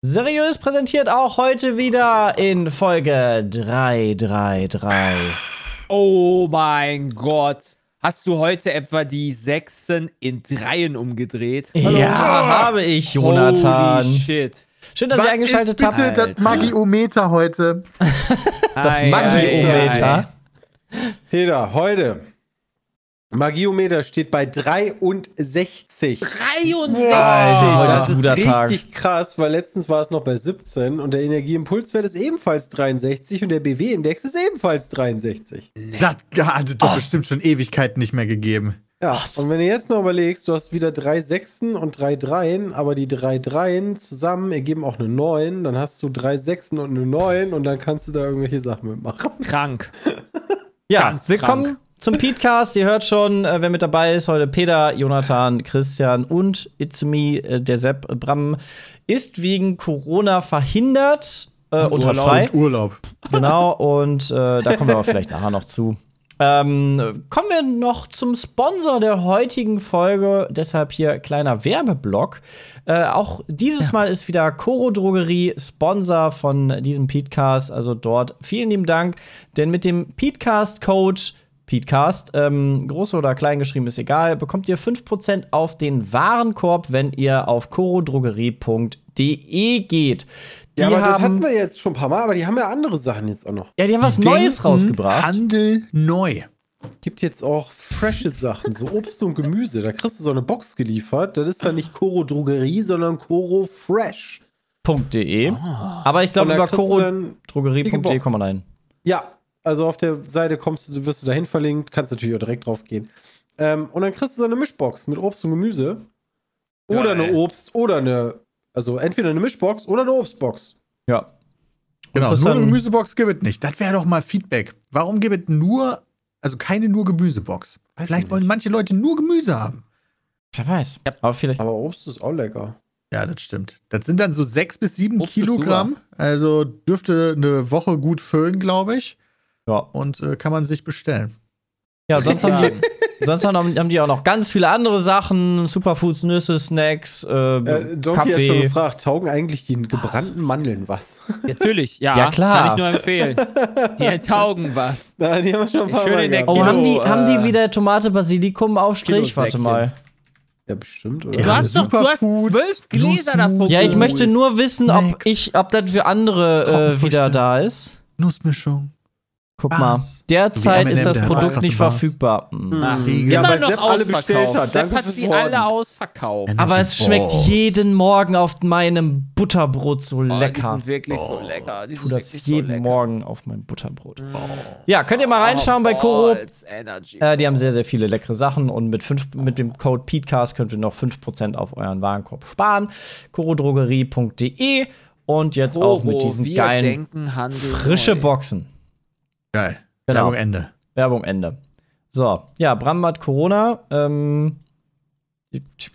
Seriös präsentiert auch heute wieder in Folge 333. Oh mein Gott. Hast du heute etwa die Sechsen in Dreien umgedreht? Ja, habe ich, Jonathan. Holy shit. Schön, dass ihr eingeschaltet ist habt. bitte das. Magiometer heute? Das Magiometer. Peter, heute. Magiometer steht bei 63. 63. Alter, heute das ist ist Tag. richtig krass, weil letztens war es noch bei 17 und der Energieimpulswert ist ebenfalls 63 und der BW-Index ist ebenfalls 63. Das hat es doch bestimmt schon Ewigkeiten nicht mehr gegeben. Ja, und wenn du jetzt noch überlegst, du hast wieder drei Sechsen und drei Dreien, aber die drei Dreien zusammen ergeben auch eine 9, dann hast du drei Sechsen und eine 9 und dann kannst du da irgendwelche Sachen mitmachen. Krank. Ja, Ganz willkommen krank. Zum Podcast. Ihr hört schon, äh, wer mit dabei ist. Heute Peter, Jonathan, Christian und It's me, äh, der Sepp Bram, ist wegen Corona verhindert äh, und hat frei. Und Urlaub. Genau, und äh, da kommen wir aber vielleicht nachher noch zu. Ähm, kommen wir noch zum Sponsor der heutigen Folge. Deshalb hier kleiner Werbeblock. Äh, auch dieses Mal ist wieder Coro Drogerie Sponsor von diesem Podcast. Also dort vielen lieben Dank. Denn mit dem Peatcast-Code Peatcast, ähm, groß oder klein geschrieben ist egal, bekommt ihr 5% auf den Warenkorb, wenn ihr auf corodrogerie.de geht. Die ja, aber das haben hatten wir jetzt schon ein paar Mal, aber die haben ja andere Sachen jetzt auch noch. ja, die haben was Die Neues rausgebracht. Handel neu. Gibt jetzt auch frische Sachen, so Obst und Gemüse. Da kriegst du so eine Box geliefert. Das ist dann nicht Coro Drogerie, sondern Coro Fresh. .de. Aber ich glaube, über corodrogerie.de Box. kommt man rein. Ja, also auf der Seite kommst du, wirst du dahin verlinkt, kannst natürlich auch direkt drauf gehen. Ähm, und dann kriegst du so eine Mischbox mit Obst und Gemüse. Oder eine Obst oder eine, also entweder eine Mischbox oder eine Obstbox. Ja. Genau, nur eine Gemüsebox gibt es nicht. Das wäre doch mal Feedback. Warum gibt es nur, also keine nur Gemüsebox? Weiß Vielleicht ich wollen manche Leute nur Gemüse haben. Wer weiß. Aber vielleicht. Aber Obst ist auch lecker. Ja, das stimmt. Das sind dann so sechs bis sieben Obst Kilogramm. Also dürfte eine Woche gut füllen, glaube ich. Ja. Und äh, kann man sich bestellen. Ja, sonst haben die. Sonst haben, haben die auch noch ganz viele andere Sachen: Superfoods, Nüsse, Snacks, äh, Äh, Donkey hat schon Kaffee. gefragt, taugen eigentlich die gebrannten Mandeln was? Natürlich, ja. Ja, klar. Kann ich nur empfehlen. Die taugen was. Nein, die haben wir schon ein paar Schön in der. Oh, haben die, haben die äh, wieder Tomate Basilikum Aufstrich? Warte mal. Ja, bestimmt, oder? Du Ja, hast doch du hast zwölf Gläser davon. Ja, ich möchte nur wissen, ob ich, ob das für andere äh, wieder da ist. Nussmischung. Guck Was? mal. Derzeit So ist das M&M, Produkt nicht verfügbar. Hm. Ach, Riegel. Ja, immer weil noch Sepp alle bestellt ausverkauft. hat. Sepp hat sie alle ausverkauft. Aber es schmeckt jeden Morgen auf meinem Butterbrot so Oh, lecker. Die sind wirklich so lecker. Die tu sind das so jeden lecker. Morgen auf mein Butterbrot. Ja, könnt ihr mal reinschauen bei Koro. Äh, die haben sehr, sehr viele leckere Sachen und mit, fünf, mit dem Code PETECAST könnt ihr noch 5% auf euren Warenkorb sparen. korodrogerie.de und jetzt auch mit Koro, diesen geilen denken, frische. Boxen. Geil. Genau. Werbung Ende. Werbung Ende. So, ja, Bram hat Corona. Ähm,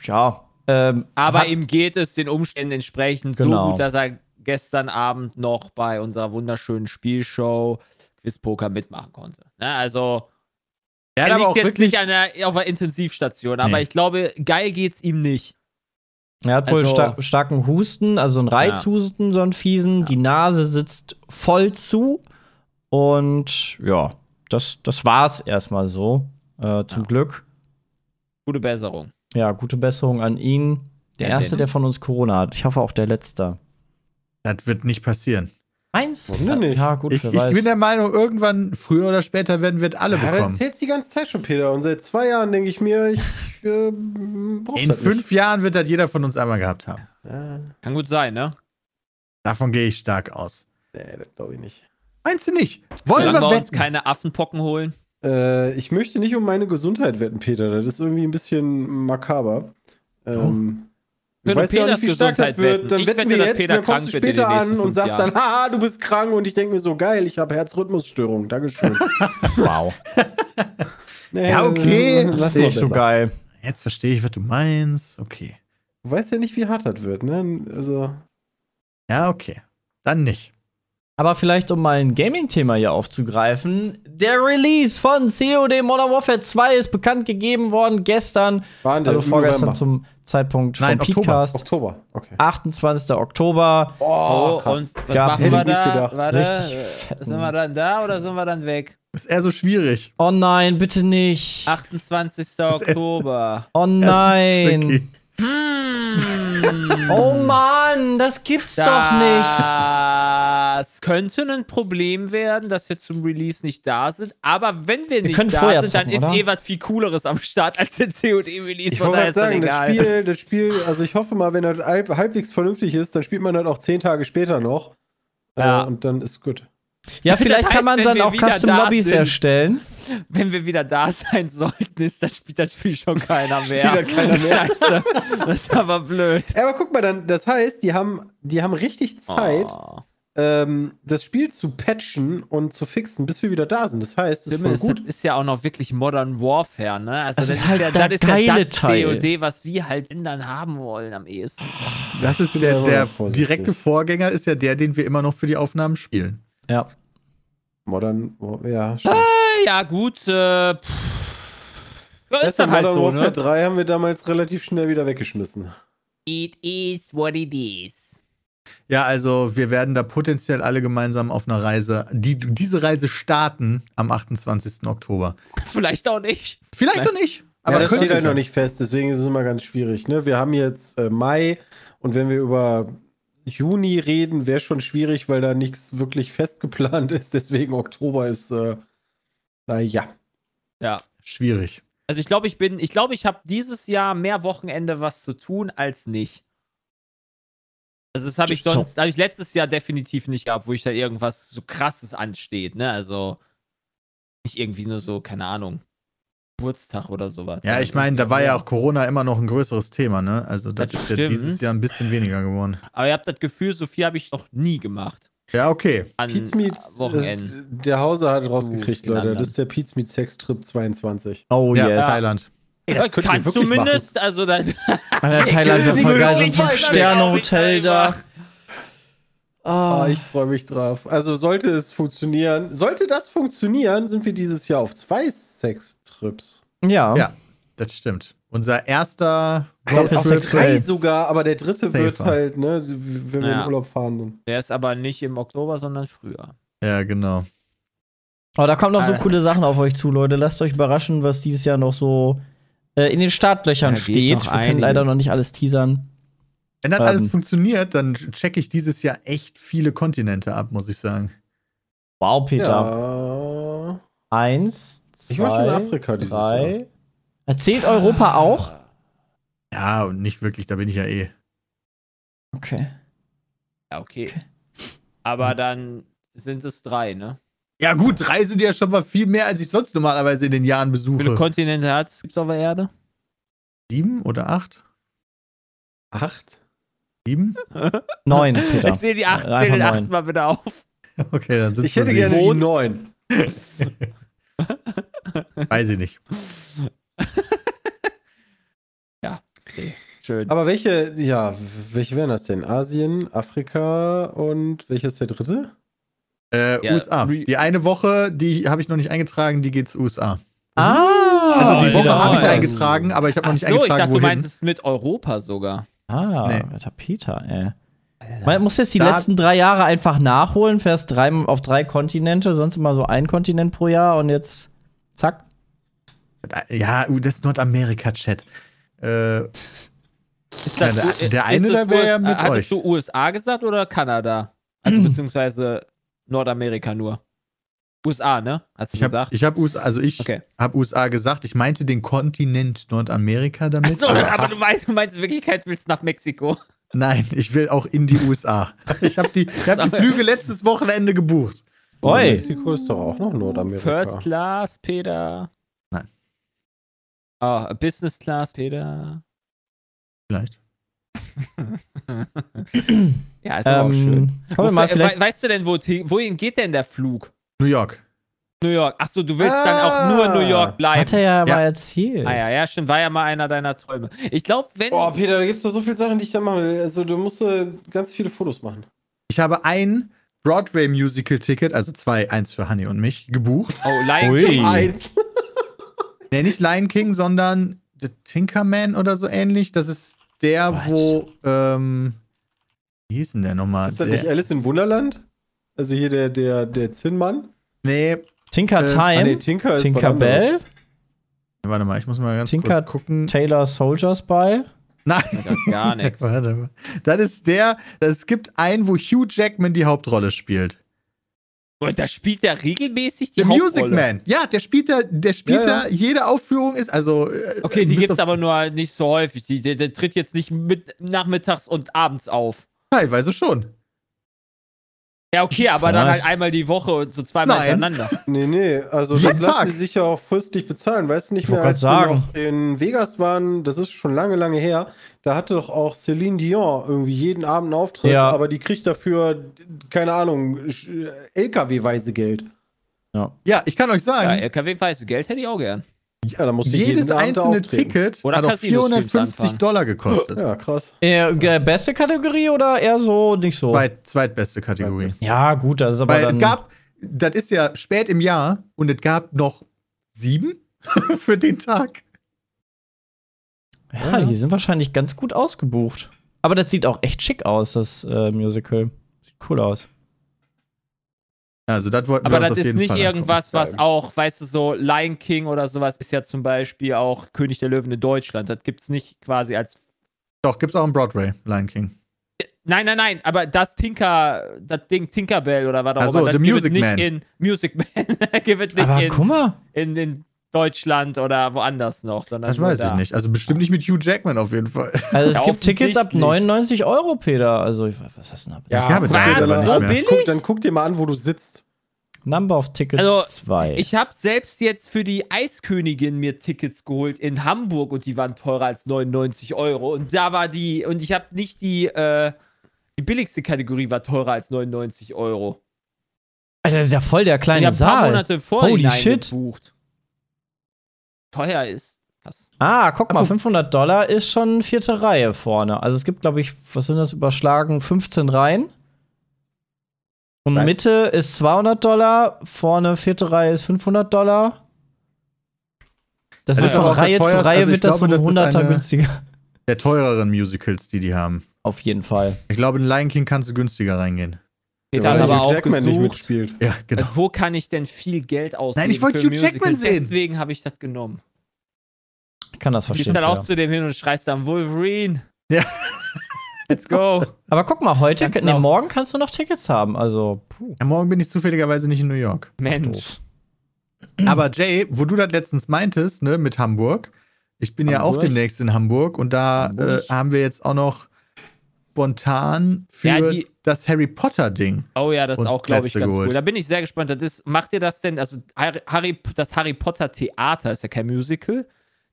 ja, ähm, Aber hat, ihm geht es den Umständen entsprechend Genau. so gut, dass er gestern Abend noch bei unserer wunderschönen Spielshow Quizpoker mitmachen konnte. Ne, also, Er er liegt auch jetzt wirklich. nicht an der, auf der Intensivstation, aber Nee. ich glaube, geil geht's ihm nicht. er hat wohl also- star starken Husten, also einen Reizhusten, so einen fiesen. Die Nase sitzt voll zu. Und ja, das, das war's erstmal so. Äh, zum Ja. Glück. Gute Besserung. Ja, gute Besserung an ihn. Der Ja, erste, der Dennis. von uns Corona hat. Ich hoffe auch der letzte. Das wird nicht passieren. Meins? Warum denn nicht? Ja, gut, Ich, ich bin der Meinung, irgendwann, früher oder später, werden wir es alle Ja, das bekommen. erzählst die ganze Zeit schon, Peter. Und seit zwei Jahren denke ich mir, ich äh, In halt fünf Jahren wird das jeder von uns einmal gehabt haben. nicht. Ja, Kann gut sein, ne? Davon gehe ich stark aus. nee, das glaube ich nicht. Meinst du nicht? Wollen Solange wir wir uns wetten? keine Affenpocken holen. Äh, ich möchte nicht um meine Gesundheit wetten, Peter. Das ist irgendwie ein bisschen makaber. Ähm, Ich Können weiß ja Peters nicht, wie stark das Gesundheit wird. wetten. Dann Ich wetten wette, wir jetzt, Peter dann kommst du später an und sagst dann, Jahren. haha, du bist krank und ich denke mir so, geil, ich habe Herzrhythmusstörung. Dankeschön. Wow. Nee, Ja, okay. lass Das ist nicht so geil. Jetzt verstehe ich, was du meinst. Okay. Du weißt ja nicht, wie hart das wird, ne? Also, Ja, okay. Dann nicht. Aber vielleicht, um mal ein Gaming-Thema hier aufzugreifen. Der Release von COD Modern Warfare 2 ist bekannt gegeben worden gestern. waren Also vorgestern November. zum Zeitpunkt Nein, vom Oktober. Podcast. Oktober, okay. 28. Oktober. Oh, krass. und was Ja, machen wir da? gedacht. Warte, Richtig äh, fetten- sind wir dann da oder sind wir dann weg? Ist eher so schwierig. Oh nein, bitte nicht. 28. Oktober. Oh nein. Hm. Oh Mann, das gibt's doch nicht. Das könnte ein Problem werden, dass wir zum Release nicht da sind. Aber wenn wir nicht können da sind, dann zocken, ist oder? eh was viel Cooleres am Start als der COD-Release. Ich Von wollte das sagen, das. Spiel, das Spiel, also ich hoffe mal, wenn das halb, halbwegs vernünftig ist, dann spielt man das auch zehn Tage später noch. Ja. Äh, und dann ist gut. Ja, vielleicht Das heißt, kann man dann auch Custom da Lobbys sind- erstellen. Wenn wir wieder da sein sollten, ist das Spiel, das Spiel schon keiner mehr. Spielt das keiner mehr. Scheiße. Das ist aber blöd. Ja, aber guck mal, dann, das heißt, die haben, die haben richtig Zeit, Oh. ähm, das Spiel zu patchen und zu fixen, bis wir wieder da sind. Das heißt, es ist gut. das ist ja auch noch wirklich Modern Warfare, ne? Also Das ist halt ja, der das ist geile ja das Teil. COD, was wir halt in dann haben wollen am ehesten. Das ist der, der direkte Vorgänger, ist ja der, den wir immer noch für die Aufnahmen spielen. Ja. Modern, ja, stimmt. Äh, Ja, gut, äh, pff. Ja, ist dann halt Modern so, Warfare ne? 3 haben wir damals relativ schnell wieder weggeschmissen. It is what it is. Ja, also wir werden da potenziell alle gemeinsam auf einer Reise, die, diese Reise starten am 28. Oktober. Vielleicht auch nicht. Vielleicht noch nicht, Aber ja, das steht halt noch nicht fest, deswegen ist es immer ganz schwierig. Ne? Wir haben jetzt äh, Mai und wenn wir über Juni reden, wäre schon schwierig, weil da nichts wirklich fest geplant ist. Deswegen Oktober ist, äh, naja. Ja. Schwierig. Also ich glaube, ich bin, ich glaube, ich habe dieses Jahr mehr Wochenende was zu tun als nicht. Also das habe ich So. sonst, habe ich letztes Jahr definitiv nicht gehabt, wo ich da irgendwas so krasses ansteht, ne? Also nicht irgendwie nur so, keine Ahnung, Geburtstag oder sowas. Ja, ich meine, da war ja auch Corona immer noch ein größeres Thema, ne? Also das, Das ist ja stimmt. dieses Jahr ein bisschen weniger geworden. Aber ihr habt das Gefühl, so viel habe ich noch nie gemacht. Ja, okay. An Wochenenden. äh, der Hauser hat rausgekriegt, Leute. anderen. Das ist der Meat Sex Trip 22. Oh ja, yes. Thailand. Ey, das könnt ihr Kann wirklich zumindest, also das, Alter, Thailand wäre voll geil, so ein Ich Fünf-Sterne-Hotel da. Ah, Ah, ich freue mich drauf. Also sollte es funktionieren, sollte das funktionieren, sind wir dieses Jahr auf zwei Sex-Trips. ja. Ja. Das stimmt. Unser erster Roadtrip. Drei sogar, aber der dritte wird Safer. halt, ne, wenn wir Ja. in Urlaub fahren. Dann. der ist aber nicht im Oktober, sondern früher. Ja, genau. Aber da kommen noch so Alter. coole Sachen auf euch zu, Leute. Lasst euch überraschen, was dieses Jahr noch so äh, in den Startlöchern Ja, steht. Wir können leider noch nicht alles teasern. Wenn das Ähm. alles funktioniert, dann checke ich dieses Jahr echt viele Kontinente ab, muss ich sagen. Wow, Peter. Ja. Eins, zwei, Ich war schon in Afrika dieses drei. Erzählt Europa auch? Ja, und nicht wirklich, da bin ich ja eh. Okay. Ja, okay. Aber dann sind es drei, ne? Ja, gut, drei sind ja schon mal viel mehr, als ich sonst normalerweise in den Jahren Wie viele besuche. Kontinente hat es auf der Erde? Sieben oder acht? Acht? Sieben? Neun, Peter. Erzähl die acht, zähl den acht mal bitte auf. Okay, dann sind Ich hätte gerne die neun. Weiß ich nicht. Okay, schön. Aber welche, ja, welche wären das denn? Asien, Afrika und welches ist der dritte? Äh, Ja, USA. Die eine Woche, die habe ich noch nicht eingetragen, die geht's USA. Ah, Also die Woche ja. habe ich eingetragen, aber ich habe noch nicht so, ich eingetragen, dachte, du wohin. meinst es mit Europa sogar. Ah, Nee. alter Peter, ey. Man muss jetzt die Da- letzten drei Jahre einfach nachholen, fährst drei, auf drei Kontinente, sonst immer so ein Kontinent pro Jahr und jetzt zack. Ja, uh, das ist Nordamerika-Chat. Äh, Ist Ja, der- der eine, das der wär ja mit Hattest euch. du USA gesagt oder Kanada? Also beziehungsweise Nordamerika nur. USA, ne? Hast du ich habe gesagt? ich hab USA, also ich Okay. habe USA gesagt, ich meinte den Kontinent Nordamerika damit. Achso, aber du meinst, du meinst in Wirklichkeit willst nach Mexiko. Nein, ich will auch in die USA. Ich habe die, ich hab die Flüge letztes Wochenende gebucht. Oi. Mexiko ist doch auch noch Nordamerika. First Class, Peter. Nein. Oh, Business Class, Peter. Vielleicht. ja, ist aber auch schön. Ähm, mal Wo- weißt du denn, wo, wohin geht denn der Flug? New York. New York. Achso, du willst dann Ah. auch nur New York bleiben. Hat er ja, Ja. mal erzählt. Ah ja, ja, stimmt. War ja mal einer deiner Träume. Ich glaube, wenn. Boah, Peter, da gibt es doch so viele Sachen, die ich da machen will. Also, du musst äh, ganz viele Fotos machen. Ich habe ein Broadway-Musical-Ticket, also zwei, eins für Honey und mich, gebucht. oh, Lion Ui. King. Eins. Nee, nicht Lion King, sondern The Tinkerman oder so ähnlich. Das ist der, What? wo, ähm, wie hieß denn der nochmal? Ist das nicht Der, Alice in Wunderland? Also hier der, der, der Zinnmann? nee, Tinker Äh, Time, Ah, nee, Tinker ist was Tinkerbell, anderes. warte mal, ich muss mal ganz Tinker- kurz gucken. Taylor Soldier Spy. Nein, Gar nichts. warte mal. Das ist der, es gibt einen, wo Hugh Jackman die Hauptrolle spielt. Und da spielt der regelmäßig die The Music Hauptrolle. Man. Ja, der spielt da, der spielt Ja, ja. da, jede Aufführung ist, also. äh, Okay, die gibt's auf- aber nur nicht so häufig. Die, der, der tritt jetzt nicht mit, nachmittags und abends auf. Teilweise schon. Ja, okay, aber dann Krass. halt einmal die Woche und so zweimal Nein. hintereinander. Nee, nee, also Jeden das lassen Tag. die sich ja auch fürstlich bezahlen. Weißt du nicht Ich mehr, als wir sagen. noch in Vegas waren, das ist schon lange, lange her, da hatte doch auch Celine Dion irgendwie jeden Abend einen Auftritt, Ja. aber die kriegt dafür, keine Ahnung, LKW-weise Geld. Ja, ich kann euch Ja, sagen, LKW weiße Geld hätte ich auch gern. Ja, da muss ich jedes jeden einzelne auftreten. Ticket Oder hat auch Casino-Streams 450 anfahren. Dollar gekostet. Ja, krass. Äh, äh, beste Kategorie oder eher so nicht so? Zweit, zweitbeste Kategorie. Zweitbeste. ja, gut, das ist aber Weil dann. es gab, das ist ja spät im Jahr und es gab noch sieben für den Tag. ja, die sind wahrscheinlich ganz gut ausgebucht. Aber das sieht auch echt schick aus, das äh, Musical. Sieht cool aus. Also, das wollten Aber wir das auf ist jeden nicht Fall irgendwas, was auch, weißt du, so Lion King oder sowas ist ja zum Beispiel auch König der Löwen in Deutschland. Das gibt's nicht quasi als. Doch, gibt's auch im Broadway, Lion King. Nein, nein, nein, aber das Tinker, das Ding Tinkerbell oder was auch immer, das The gibt es Music nicht Man. in Music Man, gibt es nicht Aber in, guck mal. in, in Deutschland oder woanders noch, sondern Das weiß da. ich nicht. Also bestimmt nicht mit Hugh Jackman auf jeden Fall. Also es Ja, gibt Tickets ab offensichtlich. 99 Euro, Peter. Also, ich, was hast du denn da? Das gab es was? später aber So nicht mehr. billig? Guck, dann guck dir mal an, wo du sitzt. Number of Tickets Also, 2. Ich habe selbst jetzt für die Eiskönigin mir Tickets geholt in Hamburg und die waren teurer als 99 Euro. Und da war die, und ich habe nicht die, äh, die billigste Kategorie war teurer als 99 Euro. Alter, das ist ja voll der ich kleine habe ein paar Saal. Monate vorher Holy shit. gebucht. Teuer ist das. Ah, guck mal, 500 Dollar ist schon vierte Reihe vorne. Also es gibt, glaube ich, was sind das überschlagen? 15 Reihen. Und Was? Mitte ist 200 Dollar, vorne vierte Reihe ist 500 Dollar. Das Das wird ist aber von Reihe zu Reihe also wird das glaube, um das ist 100er eine- günstiger. Der teureren Musicals, die die haben. Auf jeden Fall. Ich glaube, in Lion King kannst du günstiger reingehen. Geht weil dann aber Hugh auch Jackman nicht gesucht, mitspielt. Ja, genau. äh, wo kann ich denn viel Geld ausgeben Nein, ich wollte Hugh Jackman Musicals? sehen. Deswegen habe ich das genommen. Ich kann das Du verstehen. gehst dann auch Peter. zu dem hin und schreist dann Wolverine. Ja. Let's go. Aber guck mal, heute, Ganz nee, morgen kannst du noch Tickets haben. Also, puh. Ja, morgen bin ich zufälligerweise nicht in New York. Mensch. Aber Jay, wo du das letztens meintest, ne, mit Hamburg, ich bin ja auch Hamburg? demnächst in Hamburg und da äh, Hamburg? haben wir jetzt auch noch spontan für Ja, die- das Harry Potter-Ding. Oh ja, das ist auch, glaube ich, ganz geholt. cool. Da bin ich sehr gespannt. Das ist, macht ihr das denn? Also, Harry, das Harry Potter Theater ist ja kein Musical.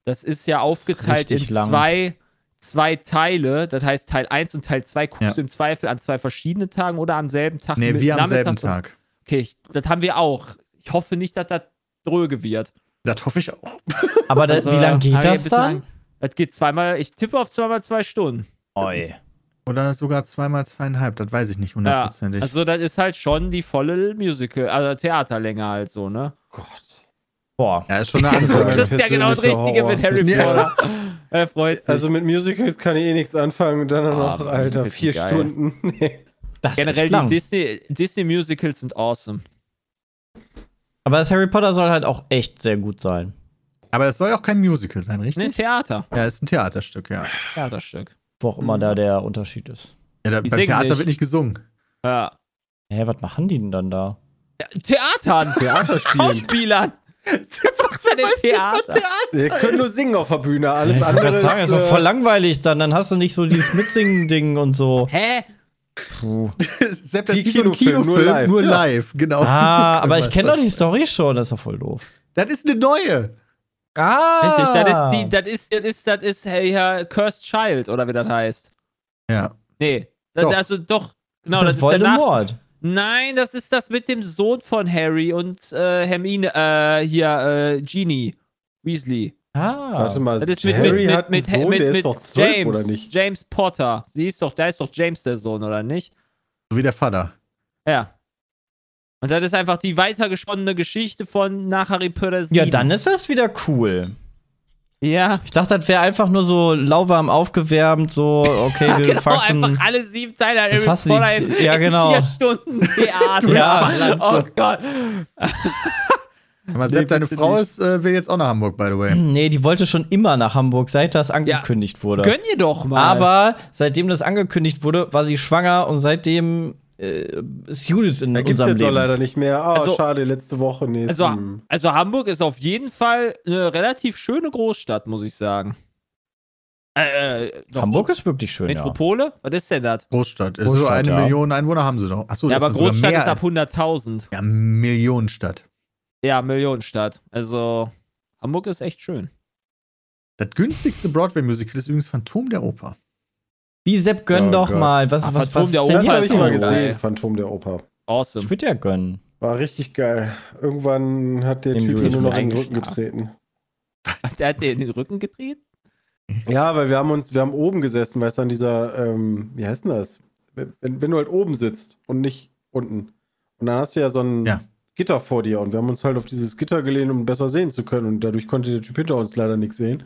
Das ist ja aufgeteilt in richtig lang. zwei, zwei Teile. Das heißt, Teil 1 und Teil 2 guckst Ja. du im Zweifel an zwei verschiedenen Tagen oder am selben Tag. Nee, wir am selben Tag. Okay, ich, das haben wir auch. Ich hoffe nicht, dass das dröge wird. Das hoffe ich auch. Aber da, Also, wie lange geht das dann? Das geht zweimal, ich tippe auf zweimal zwei Stunden. Oi. Oder sogar zweimal zweieinhalb, das weiß ich nicht Ja, hundertprozentig. also das ist halt schon die volle Musical, also Theaterlänge halt so, ne? Gott. Boah. ja, ist schon eine Du Ansage. kriegst ja genau das Richtige Horror. mit Harry Ja. Potter. Er freut sich. Also mit Musicals kann ich eh nichts anfangen und dann Ah, noch, Alter, vier geil. Stunden. Nee. Das Generell die Disney, Disney Musicals sind awesome. Aber das Harry Potter soll halt auch echt sehr gut sein. Aber es soll auch kein Musical sein, richtig? Ne, Theater. Ja, ist ein Theaterstück, ja. Theaterstück. Wo auch immer da der Unterschied ist. ja da, beim Theater nicht. wird nicht gesungen. Ja. Hä, was machen die denn dann da? Theatern. Theaterspielen. Schauspielern. Was für ein Theater? Wir können nur singen auf der Bühne, alles Ich andere. gerade sagen, ist doch äh, voll langweilig dann. Dann hast du nicht so dieses Mitsingen-Ding und so. Hä? Puh. Sepp, das Wie ist wie so ein Kinofilm, nur Kinofilm, live. nur Ja. live, genau. Ah, aber ich kenne doch die Story schon. Das ist doch voll doof. Das ist eine neue. Ah. Richtig, das ist die, das ist, das ist, das ist, hey, ja, Cursed Child, oder wie das heißt. Ja. Nee. Da- Doch. Also doch. Genau, das das, ist. Voldemort. Nein, das ist das mit dem Sohn von Harry und äh, Hermine, äh, hier, äh, Genie Weasley. Ah. Warte mal, Das ist mit, Harry mit, mit, hat einen mit, Sohn, mit, der mit ist doch zwölf, James, oder nicht? James Potter. Sie ist doch, da ist doch James der Sohn, oder nicht? So wie der Vater. Ja. Und das ist einfach die weitergesponnene Geschichte von nach Harry Potter 7. Ja, dann ist das wieder cool. Ja. Ich dachte, das wäre einfach nur so lauwarm aufgewärmt, so, okay, wir genau, fassen. einfach alle sieben Teile Harry fassen Potter in, ja, in genau. vier Stunden Theater. Ja. oh Gott. Aber Sepp, deine bitte Frau nicht. ist, äh, will jetzt auch nach Hamburg, by the way. Nee, die wollte schon immer nach Hamburg, seit das angekündigt wurde. Gönn ihr doch mal. Aber seitdem das angekündigt wurde, war sie schwanger und seitdem äh, ist Julius in Da gibt's unserem jetzt doch Leben. leider nicht mehr. Ah, Also- schade, letzte Woche. Also, hm. also Hamburg ist auf jeden Fall eine relativ schöne Großstadt, muss ich sagen. Äh, äh, doch, Hamburg ist wirklich schön, ja. Metropole? Was ist denn das? Großstadt. Ist so Großstadt, eine ja. Million Einwohner haben sie doch. Achso, Ja, das aber Großstadt ist ab als- 100.000. Ja, Millionenstadt. Ja, Millionenstadt. Also, Hamburg ist echt schön. Das günstigste Broadway-Musical ist übrigens Phantom der Oper. Wie Sepp, gönn Oh doch Gott. mal. Was, Ach, was, Phantom was der Oper jetzt habe ich mal gesehen. Phantom der Oper. Awesome. Ich würde ja gönnen. War richtig geil. Irgendwann hat der Dem Typ mir nur noch in den Rücken getreten. Der hat dir in den Rücken gedreht? Ja, weil wir haben uns, wir haben oben gesessen, weißt du, an dieser, ähm, wie heißt denn das? Wenn, wenn du halt oben sitzt und nicht unten. Und dann hast du ja so ein Ja. Gitter vor dir und wir haben uns halt auf dieses Gitter gelehnt, um besser sehen zu können. Und dadurch konnte der Typ hinter uns leider nichts sehen.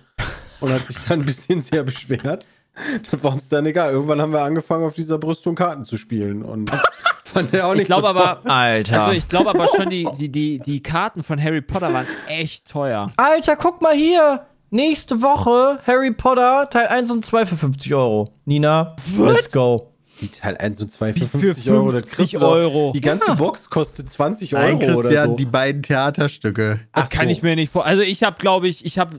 Und hat sich dann ein bisschen sehr beschwert. Das war uns dann egal. Irgendwann haben wir angefangen, auf dieser Brüstung Karten zu spielen. Und fand er auch nicht Ich glaube so toll. aber, Alter. also ich glaube aber schon, die, die, die, die Karten von Harry Potter waren echt teuer. Alter, guck mal hier. Nächste Woche Harry Potter Teil 1 und 2 für 50 Euro. Nina, let's go. Die Teil 1 und 2 für Für 50 Euro. Das 50 kriegst Euro. Die ganze Box kostet 20 Euro Ein oder Christian, so. die beiden Theaterstücke. Das Ach kann so. ich mir nicht vor. Also ich habe, glaube ich, ich habe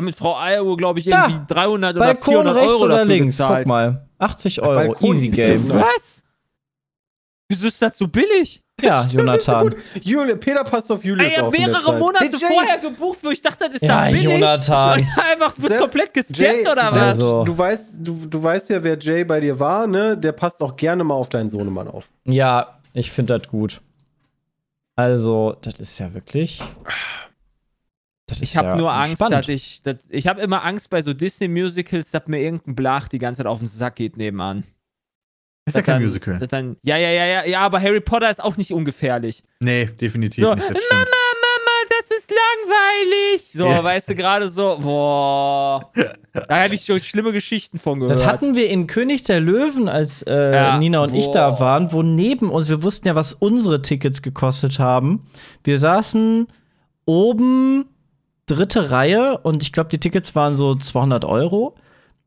äh, mit Frau Eieruhr, glaube ich, Da. irgendwie 300 oder Balkon 400 rechts Euro oder dafür links? gezahlt. Guck mal. 80 Euro. Balkon Easy ist Game. Was? Wieso ist das so billig? Ja, Stimmt, Jonathan. Juli, Peter passt auf Julius Ey, auf in der mehrere. Monate Hey, vorher gebucht, wo ich dachte, das ist Ja, da billig. Jonathan. Und einfach wird Sepp, komplett gescannt Jay, oder was? So. Du weißt, du, du weißt ja, wer Jay bei dir war, ne? Der passt auch gerne mal auf deinen Sohnemann auf. Ja, ich finde das gut. Also, das ist ja wirklich. Ich habe ja nur Angst, spannend. dass ich. Dass, ich habe immer Angst bei so Disney-Musicals, dass mir irgendein Blach die ganze Zeit auf den Sack geht nebenan. Ist ja kein dann, Musical. Dann, ja, ja, ja, ja, ja, aber Harry Potter ist auch nicht ungefährlich. Nee, definitiv So, nicht. Das Mama. Mama, das ist langweilig. So, Ja. weißt du, gerade so, boah. Da habe ich schon schlimme Geschichten von gehört. Das hatten wir in König der Löwen, als äh, Ja, Nina und ich boah. da waren, wo neben uns, wir wussten ja, was unsere Tickets gekostet haben. Wir saßen oben dritte Reihe und ich glaube, die Tickets waren so 200 Euro.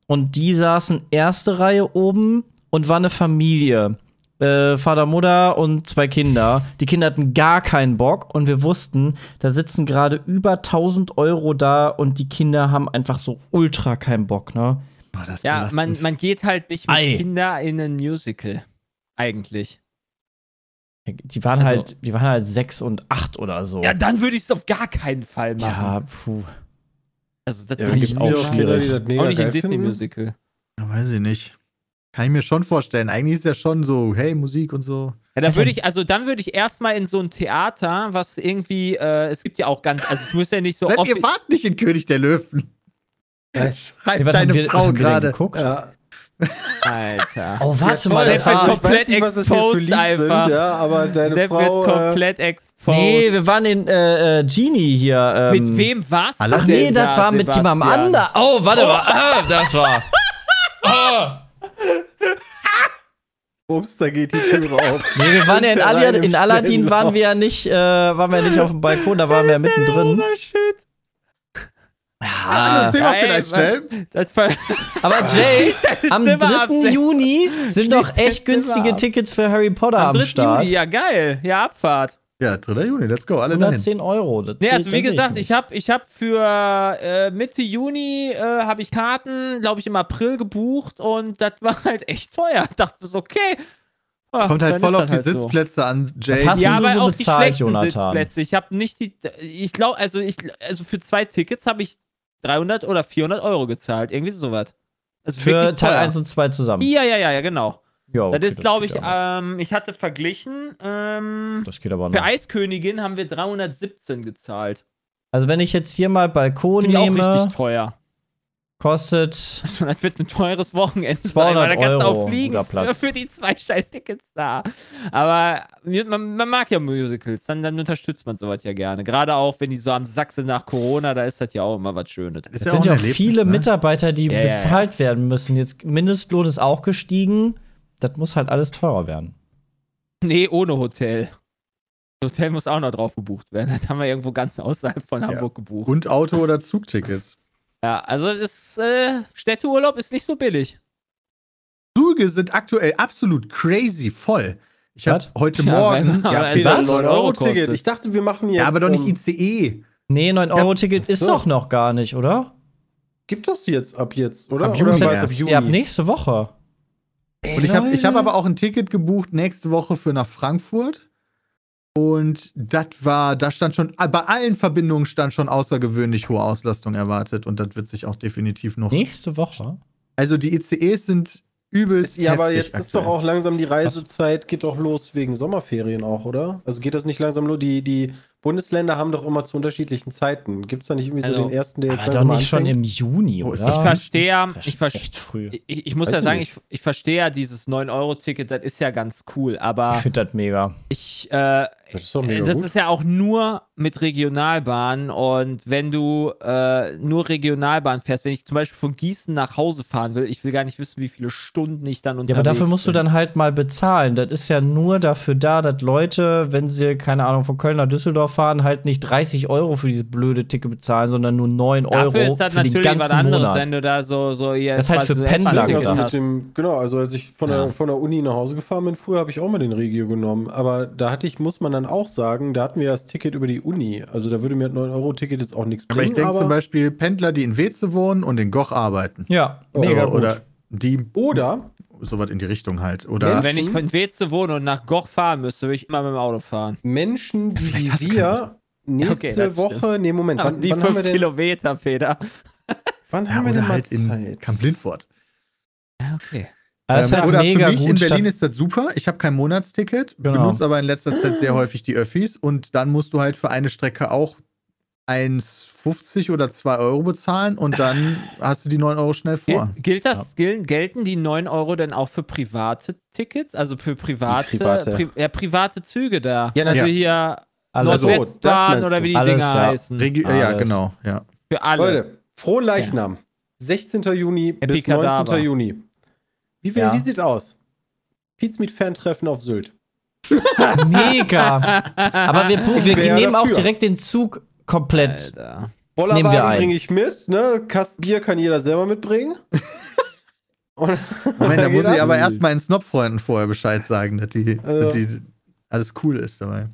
Und die saßen erste Reihe oben und war eine Familie. Äh, Vater, Mutter und zwei Kinder. Die Kinder hatten gar keinen Bock und wir wussten, da sitzen gerade über 1000 Euro da und die Kinder haben einfach so ultra keinen Bock, ne? Oh, ja, man, man geht halt nicht mit Ei. Kindern in ein Musical. Eigentlich. Die waren Also- halt, die waren halt sechs und acht oder so. Ja, dann würde ich es auf gar keinen Fall machen. ja puh. Also, das Ja, würde ich auch schwierig. mega auch nicht geil in finden. Disney-Musical. Ja, weiß ich nicht. Kann ich mir schon vorstellen. Eigentlich ist ja schon so, hey, Musik und so. Ja, dann würde ich, also dann würde ich erstmal in so ein Theater, was irgendwie, äh, es gibt ja auch ganz, also es muss ja nicht so Seid oft. ihr wart nicht in König der Löwen. Ja. Schreibt haben deine Frau gerade. Ja. Alter. Oh, warte Ja, mal, das wird war. komplett nicht, exposed einfach. Sind, ja, aber deine Sepp Frau. wird komplett exposed. Nee, wir waren in äh, äh, Genie hier. Ähm, mit wem warst du Ach nee, das da, war mit jemandem Sebastian? anderen. Oh, warte mal. Ah, das war. Äh, ups, da geht die Tür auf. Nee, wir waren ja in, Aladdin, in Aladdin waren wir ja nicht, äh, waren wir nicht auf dem Balkon, da waren wir ja mittendrin. Shit. Ah, das sehen wir Ey, vielleicht schnell. Das ver Aber Jay, am Zimmer 3. abdecken. Juni sind doch echt günstige ab. Tickets für Harry Potter am am, 3. Start. Juni, ja geil. Ja, Abfahrt. Ja, 3. Juni, let's go, alle dahin. 110 Euro. Das Nee, also wie gesagt, ich habe ich hab für äh, Mitte Juni äh, habe ich Karten, glaube ich, im April gebucht und das war halt echt teuer. Ich dachte so, okay. Ah, Kommt halt voll ist auf die halt so. Sitzplätze an, Jay. Was hast Ja, du aber so auch bezahlt, die schlechten Jonathan? Sitzplätze. Ich habe nicht die, ich glaube, also ich, also für zwei Tickets habe ich 300 oder 400 Euro gezahlt, irgendwie sowas. Ist Für Teil teuer. 1 und 2 zusammen. Ja, ja, ja, ja, genau. Ja, okay, das ist, glaube ich, ähm, ich hatte verglichen, ähm, das geht aber für noch. Eiskönigin haben wir 317 gezahlt. Also, wenn ich jetzt hier mal Balkon Finde ich auch nehme, richtig teuer. Kostet. Das wird ein teures Wochenende 200 sein, weil da kannst du Euro, auch fliegen für, für die zwei scheiß Tickets da. Aber man, man mag ja Musicals, dann, dann unterstützt man sowas ja gerne. Gerade auch, wenn die so am Sack sind nach Corona, da ist das ja auch immer was Schönes. Es ja sind auch ja auch Erlebnis, viele ne? Mitarbeiter, die Ja, ja, ja. bezahlt werden müssen. Jetzt Mindestlohn ist auch gestiegen. Das muss halt alles teurer werden. Nee, ohne Hotel. Das Hotel muss auch noch drauf gebucht werden. Das haben wir irgendwo ganz außerhalb von Hamburg gebucht. Und Auto- oder Zugtickets. Ja, also es ist, äh, Städteurlaub ist nicht so billig. Züge sind aktuell absolut crazy voll. Ich habe heute Ja, Morgen. Ja, Aber Peter, was? 9 Euro kostet. Ticket. Ich dachte, wir machen jetzt. Ja, aber doch nicht ähm, ICE. Nee, 9-Euro-Ticket ach ist so. doch noch gar nicht, oder? Gibt das jetzt ab jetzt, oder? Ab oder Juni erst. ab Juni? Ja, ab nächste Woche. Und ich habe ich hab aber auch ein Ticket gebucht nächste Woche für nach Frankfurt. Und das war, da stand schon, bei allen Verbindungen stand schon außergewöhnlich hohe Auslastung erwartet. Und das wird sich auch definitiv noch. Nächste Woche? Also die ICEs sind übelst. Ja, aber jetzt ist doch aktuell. auch langsam die Reisezeit, geht doch los wegen Sommerferien auch, oder? Also geht das nicht langsam nur, die, die Bundesländer haben doch immer zu unterschiedlichen Zeiten. Gibt es da nicht irgendwie Also, so den ersten, der jetzt Aber doch langsam nicht schon im Juni, ist oder? Ich verstehe, wär ich früh. Ich, ich muss Weiß ja sagen, ich, ich verstehe ja dieses 9-Euro-Ticket, das ist ja ganz cool, aber Ich finde das mega. ich, äh, Das ist doch mega das ist ja auch nur mit Regionalbahn und wenn du äh, nur Regionalbahn fährst, wenn ich zum Beispiel von Gießen nach Hause fahren will, ich will gar nicht wissen, wie viele Stunden ich dann Ja, unterwegs aber dafür musst du bin. dann halt mal bezahlen. Das ist ja nur dafür da, dass Leute, wenn sie, keine Ahnung, von Köln nach Düsseldorf fahren, halt nicht 30 Euro für dieses blöde Ticket bezahlen, sondern nur 9 Euro Dafür ist das für den natürlich was ganzen anderes, Monat. wenn du da so, so hier Das ist halt für Pendler gedacht. Also hast. mit dem, genau, also als ich von, Ja. der, von der Uni nach Hause gefahren bin, früher habe ich auch mal den Regio genommen. Aber da hatte ich, muss man dann auch sagen, da hatten wir ja das Ticket über die Uni. Also da würde mir das 9-Euro-Ticket jetzt auch nichts Aber bringen. ich denke zum Beispiel Pendler, die in Weze wohnen und in Goch arbeiten. Ja, Oh, mega so, gut. Oder die Oder sowas in die Richtung halt. Oder Wenn ich von Weze wohne und nach Goch fahren müsste, würde ich immer mit dem Auto fahren. Menschen, die wie wir nächste Okay, Woche, nee, Moment, wann, die wann haben fünf wir denn, Kilometer, Peter. wann ja, haben wir denn oder mal halt in Zeit? Kamp Lindfort. Ja, okay. Ist Ähm, halt oder mega für mich gut. in Berlin ist das super. Ich habe kein Monatsticket, Genau. benutze aber in letzter Zeit sehr häufig die Öffis und dann musst du halt für eine Strecke auch 1,50 oder 2 Euro bezahlen und dann hast du die 9 Euro schnell vor. Gil- Gilt das, gel- gelten die 9 Euro denn auch für private Tickets? Also für private, private? Pri ja, private Züge da? Ja, also ja. hier Alles. Nordwestbahn oder wie die Alles, Dinger ja. heißen. Regi ja, Alles. genau, ja. Für alle. Leute, frohen Leichnam. 16. Juni bis Epicadaver. 19. Juni. Wie, Ja. wie sieht aus? Pizza mit Fan-Treffen auf Sylt. Mega. Aber wir, wir nehmen auch dafür. direkt den Zug komplett. Alter. Nehmen wir Bollerwagen ein. bringe ich mit, ne? Kasten Bier kann jeder selber mitbringen. Und Moment, da muss ich aber ab. erstmal den Snob-Freunden vorher Bescheid sagen, dass die, Ja. dass die alles cool ist dabei.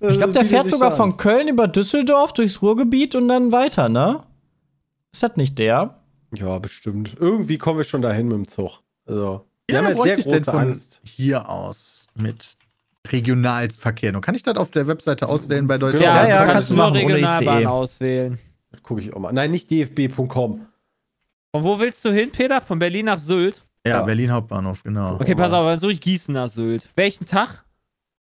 Ich glaube, der fährt sogar an. von Köln über Düsseldorf durchs Ruhrgebiet und dann weiter, ne? Ist das nicht der? Ja, bestimmt. Irgendwie kommen wir schon dahin mit dem Zug. Also, wir Ja, haben ja, sehr ich denn große von Angst. hier aus mit Regionalverkehr? Nun kann ich das auf der Webseite auswählen bei Deutschland? Ja, Ja, kannst kannst du nur machen, ohne Regionalbahn auswählen. Das gucke ich auch mal. Nein, nicht dfb.com. Und wo willst du hin, Peter? Von Berlin nach Sylt? Ja, Ja. Berlin Hauptbahnhof, genau. Okay, pass auf, dann suche ich Gießen nach Sylt. Welchen Tag?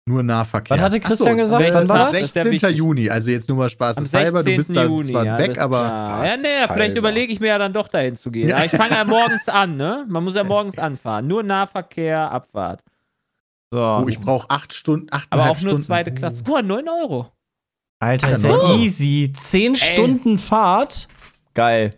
Nur Nahverkehr. Was hatte Christian Ach gesagt? Äh, Wann war das? Das ist sehr 16. wichtig. Juni, also jetzt nur mal Am spaßeshalber. Du 16. bist da Juni. zwar ja, weg, das- aber Ja, ja nee, vielleicht überlege ich mir ja dann doch dahin zu gehen. Ja. Aber ich fange ja morgens an, ne? Man muss ja morgens anfahren. Nur Nahverkehr, Abfahrt. So. oh, ich brauche acht Stunden, acht Aber auch nur Stunden. zweite Klasse. Guck mal, 9 Euro. Alter, ist ja so. easy. Zehn Stunden Fahrt. Geil.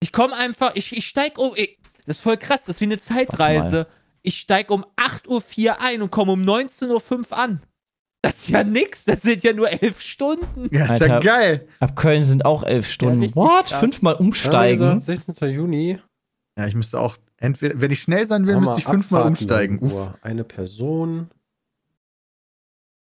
Ich komme einfach, ich, ich steig um. Ich, das ist voll krass, das ist wie eine Zeitreise. Ich steig um 8.04 Uhr ein und komme um 19.05 Uhr an. Das ist ja nix, das sind ja nur elf Stunden. Ja, ist ja Alter. geil. Ab Köln sind auch elf Stunden. richtig What? krass. Fünfmal umsteigen. gesagt, 16. Juni. Ja, ich müsste auch, entweder, wenn ich schnell sein will, müsste ich fünfmal umsteigen. Uff. Uhr. Eine Person.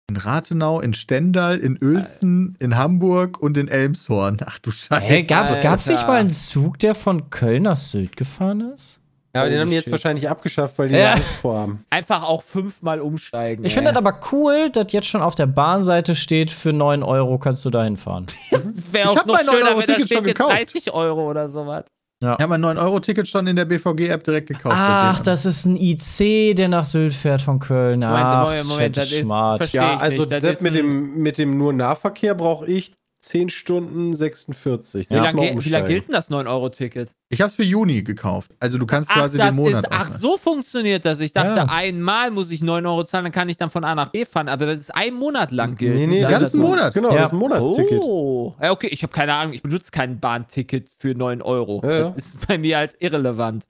In Rathenau, in Stendal, in Uelzen, in Hamburg und in Elmshorn. Ach du Scheiße. Hä, gab's, gab's nicht mal einen Zug, der von Köln nach Sylt gefahren ist? Ja, aber den Holy haben die jetzt shit. wahrscheinlich abgeschafft, weil die Ja. Angst vorhaben. Einfach auch fünfmal umsteigen. Ich finde das aber cool, dass jetzt schon auf der Bahnseite steht, für 9 Euro kannst du da hinfahren. Wäre Ich auch noch schöner, wenn da 9-Euro-Ticket steht schon jetzt gekauft. 30 Euro oder sowas. Ich habe mein 9-Euro-Ticket schon in der BVG-App direkt gekauft. Ach, das ist ein IC, der nach Sylt fährt von Köln. Moment, Ach, Moment, Moment, das ist- Schmart. verstehe Ja, also. Das selbst mit dem, mit dem nur Nahverkehr brauche ich 10 Stunden 46. Wie lange wie gilt denn das 9-Euro-Ticket? Ich habe es für Juni gekauft. Also du kannst Ach, quasi das den Monat ist, ach, so funktioniert das. Ich dachte, Ja. einmal muss ich 9 Euro zahlen, dann kann ich dann von A nach B fahren. Aber das ist ein Monat lang gilt. Nee, nee, ganzen ist- Monat. Genau, Ja. das ist ein Monatsticket. Oh. Ja, okay, ich habe keine Ahnung. Ich benutze kein Bahnticket für 9 Euro. Ja, ja. Das ist bei mir halt irrelevant.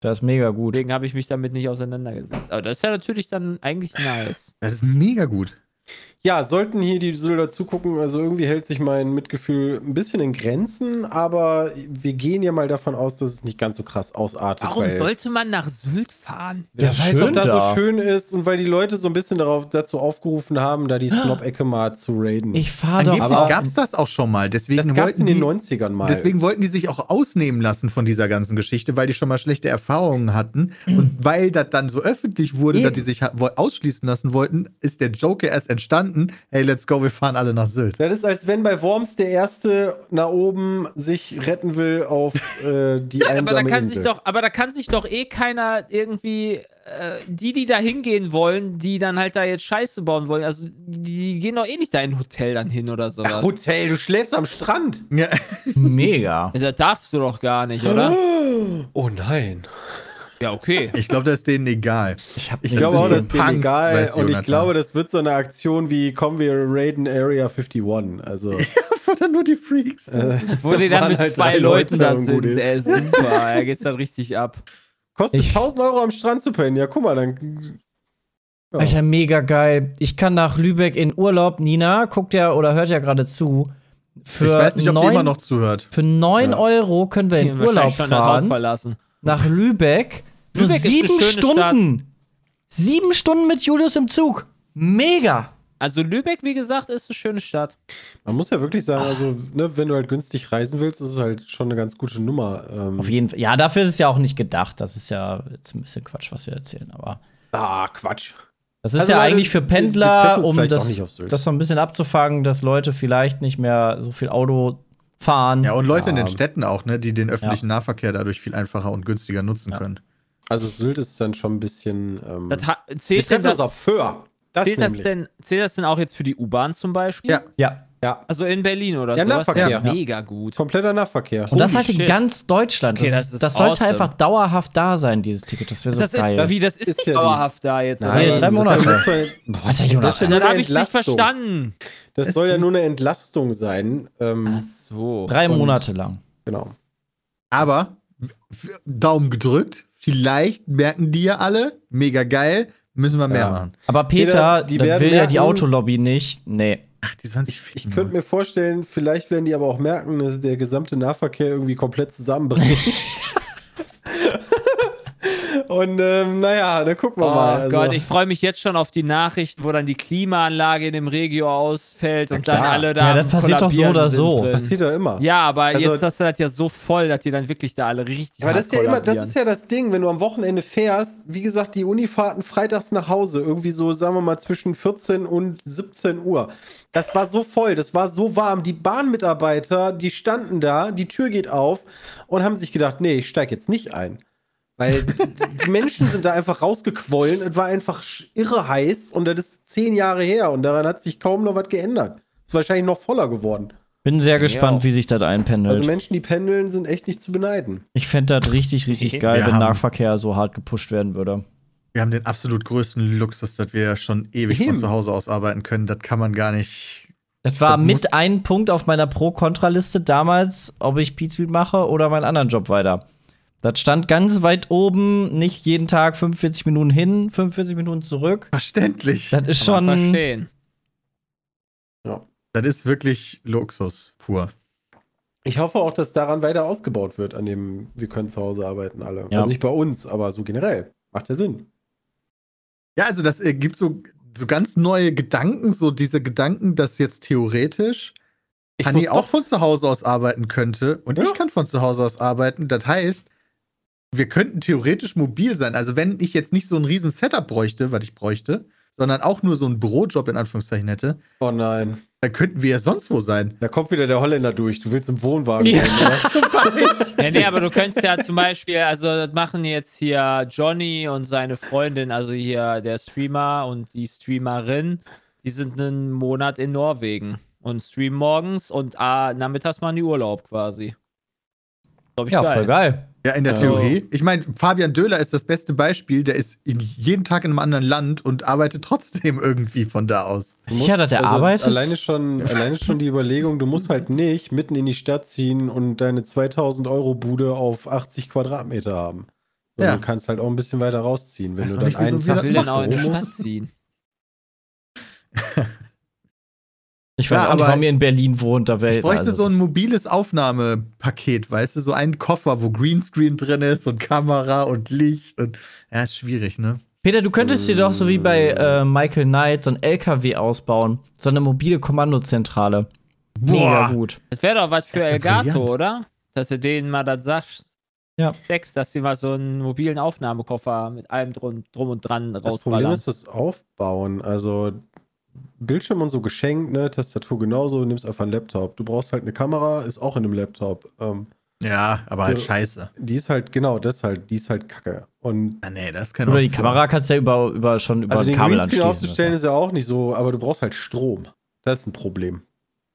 Das ist mega gut. Deswegen habe ich mich damit nicht auseinandergesetzt. Aber das ist ja natürlich dann eigentlich nice. Das ist mega gut. Ja, sollten hier die Sylter zugucken, also irgendwie hält sich mein Mitgefühl ein bisschen in Grenzen, aber wir gehen ja mal davon aus, dass es nicht ganz so krass ausartet. Warum weil, sollte man nach Sylt fahren? Ja, weil es da, da. so schön ist und weil die Leute so ein bisschen darauf, dazu aufgerufen haben, da die Snob-Ecke mal zu raiden. Ich fahre doch. Angeblich aber- gab es das auch schon mal. Deswegen das gab es wollten in den die, 90ern mal. Deswegen wollten die sich auch ausnehmen lassen von dieser ganzen Geschichte, weil die schon mal schlechte Erfahrungen hatten. Und weil das dann so öffentlich wurde, Eben. dass die sich ausschließen lassen wollten, ist der Joker erst entstanden. Hey, let's go, wir fahren alle nach Sylt. Das ist, als wenn bei Worms der Erste nach oben sich retten will auf äh, die einsame aber da kann Insel. sich doch, aber da kann sich doch eh keiner irgendwie äh, die, die da hingehen wollen, die dann halt da jetzt Scheiße bauen wollen. Also die gehen doch eh nicht da in ein Hotel dann hin oder sowas. Ach, Hotel, du schläfst am Strand. Ja. Mega. Also, das darfst du doch gar nicht, oder? Oh nein. Ja, okay. Ich glaube, das ist denen egal. Ich, hab Ich glaube auch, das ist denen egal. weiß Und ich glaube, das wird so eine Aktion wie kommen wir raiden Area 51. Also Oder nur die Freaks. äh, Wo die dann mit halt zwei drei Leuten da sind. ist. Ey, super. Da geht's dann richtig ab. Kostet Ich- 1000 Euro am Strand zu pennen. Ja, guck mal, dann. Ja. Alter, mega geil. Ich kann nach Lübeck in Urlaub. Nina guckt ja oder hört ja gerade zu. Für ich weiß nicht, ob die neun- immer noch zuhört. Für 9 Ja. Euro können wir Die in Urlaub fahren. verlassen. Nach Lübeck. Nur Lübeck ist eine sieben Stunden. Sieben Stunden mit Julius im Zug. Mega. Also Lübeck, wie gesagt, ist eine schöne Stadt. Man muss ja wirklich sagen, also, ne, wenn du halt günstig reisen willst, ist es halt schon eine ganz gute Nummer. Ähm, Auf jeden Fall. Ja, dafür ist es ja auch nicht gedacht. Das ist ja jetzt ein bisschen Quatsch, was wir erzählen. Aber ah, Quatsch. das ist Also, ja Leute, eigentlich für Pendler, um das, das so ein bisschen abzufangen, dass Leute vielleicht nicht mehr so viel Auto fahren. Ja, und Leute in Ja. den Städten auch, ne, die den öffentlichen Nahverkehr dadurch viel einfacher und günstiger nutzen Ja. können. Also Sylt ist dann schon ein bisschen. Ähm, Das wir zählt, uns das, auf Föhr. Das zählt, das denn, zählt das denn auch jetzt für die U-Bahn zum Beispiel? Ja. ja. Ja, Also in Berlin oder Ja, so? Nahverkehr. Ja, mega gut. kompletter Nahverkehr. Und das halt in ganz Deutschland. Okay, das, das das sollte awesome. einfach dauerhaft da sein, dieses Ticket. Das wäre so Das geil. ist, wie, das ist, ist nicht ja die- dauerhaft da jetzt. Nein, oder? drei Monate. Das soll, Boah, Alter, das Dann nur habe ich nicht verstanden. Das soll ja nur eine Entlastung sein. Ähm, Ach so. Drei Monate lang. genau. Aber Daumen gedrückt. Vielleicht merken die ja alle. Mega geil. Müssen wir mehr Ja. machen. Aber Peter, die werden will ja die Autolobby nicht. Nee. Ach, die sollen sich Ich ficken. könnte mir vorstellen, vielleicht werden die aber auch merken, dass der gesamte Nahverkehr irgendwie komplett zusammenbricht. Und ähm, naja, dann gucken wir Oh mal. Also, Gott, ich freue mich jetzt schon auf die Nachrichten, wo dann die Klimaanlage in dem Regio ausfällt und dann alle da. Ja, das passiert doch so oder sind so. drin. passiert ja immer. Ja, aber Also- jetzt hast du das ja so voll, dass die dann wirklich da alle richtig Aber das ist ja immer, das ist ja das Ding, wenn du am Wochenende fährst, wie gesagt, die Unifahrten freitags nach Hause, irgendwie so, sagen wir mal, zwischen 14 und 17 Uhr. Das war so voll, das war so warm. Die Bahnmitarbeiter, die standen da, die Tür geht auf und haben sich gedacht, nee, ich steig jetzt nicht ein. Weil die, Menschen sind da einfach rausgequollen. Es war einfach irre heiß und das ist zehn Jahre her und daran hat sich kaum noch was geändert. Ist wahrscheinlich noch voller geworden. Bin sehr gespannt, auch. wie sich das einpendelt. Also Menschen, die pendeln, sind echt nicht zu beneiden. ich fände das richtig, richtig Okay. geil, Wir wenn Nahverkehr so hart gepusht werden würde. Wir haben den absolut größten Luxus, dass wir schon ewig von Eben. zu Hause aus arbeiten können. Das kann man gar nicht. Das war Das mit ein Punkt auf meiner Pro-Kontra-Liste damals, ob ich Pizza mache oder meinen anderen Job weiter. Das stand ganz weit oben, nicht jeden Tag 45 Minuten hin, 45 Minuten zurück. Verständlich. Das ist schon. verstehen. Das ist wirklich Luxus pur. Ich hoffe auch, dass daran weiter ausgebaut wird, an dem wir können zu Hause arbeiten alle. Ja. Also nicht bei uns, aber so generell. Macht ja Sinn. Ja, also das äh, gibt so, so ganz neue Gedanken, so diese Gedanken, dass jetzt theoretisch Ich Hanni auch von zu Hause aus arbeiten könnte und Ja. ich kann von zu Hause aus arbeiten. Das heißt, wir könnten theoretisch mobil sein. Also wenn ich jetzt nicht so ein riesen Setup bräuchte, was ich bräuchte, sondern auch nur so einen Bürojob in Anführungszeichen hätte, Oh nein. Da könnten wir ja sonst wo sein. Da kommt wieder der Holländer durch. Du willst im Wohnwagen Ja. oder? Ja, nee, aber du könntest ja zum Beispiel, also das machen jetzt hier Johnny und seine Freundin, also hier der Streamer und die Streamerin, die sind einen Monat in Norwegen und streamen morgens und ah, nachmittags machen die Urlaub quasi. Glaub ich Ja, geil. voll geil. Ja, in der. Theorie. Ich meine, Fabian Döhler ist das beste Beispiel. Der ist in, jeden Tag in einem anderen Land und arbeitet trotzdem irgendwie von da aus. Sicher, dass der also arbeitet? Alleine schon, alleine schon die Überlegung, du musst halt nicht mitten in die Stadt ziehen und deine 2000 Euro Bude auf 80 Quadratmeter haben. Sondern Ja. du kannst halt auch ein bisschen weiter rausziehen, wenn Weiß du dann nicht, einen Tag will denn auch in die Stadt musst. ziehen? Ich weiß Ja, auch nicht, aber warum ihr in Berlin wohnt, da Ich Welt. bräuchte also so ein mobiles Aufnahmepaket, weißt du? So einen Koffer, wo Greenscreen drin ist und Kamera und Licht und. Ja, ist schwierig, ne? Peter, du könntest dir doch so wie bei äh, Michael Knight so ein LKW ausbauen. So eine mobile Kommandozentrale. Mega gut. Das wäre doch was für ja Elgato, brillant. oder? Dass du denen mal das sagst. Ja. Steckst, dass sie mal so einen mobilen Aufnahmekoffer mit allem drum, drum und dran Das Problem ist das Aufbauen. Also Bildschirm und so geschenkt, ne? Tastatur genauso, du nimmst einfach einen Laptop. Du brauchst halt eine Kamera, ist auch in einem Laptop. Ähm, Ja, aber halt Ja. scheiße. die ist halt, genau, das halt, die ist halt kacke. Und Ah, nee, das ist keine Oder die. Kamera kannst du ja über, über schon über also ein den Kabel anschließen. aufzustellen ist ja auch nicht so, aber du brauchst halt Strom. Das ist ein Problem.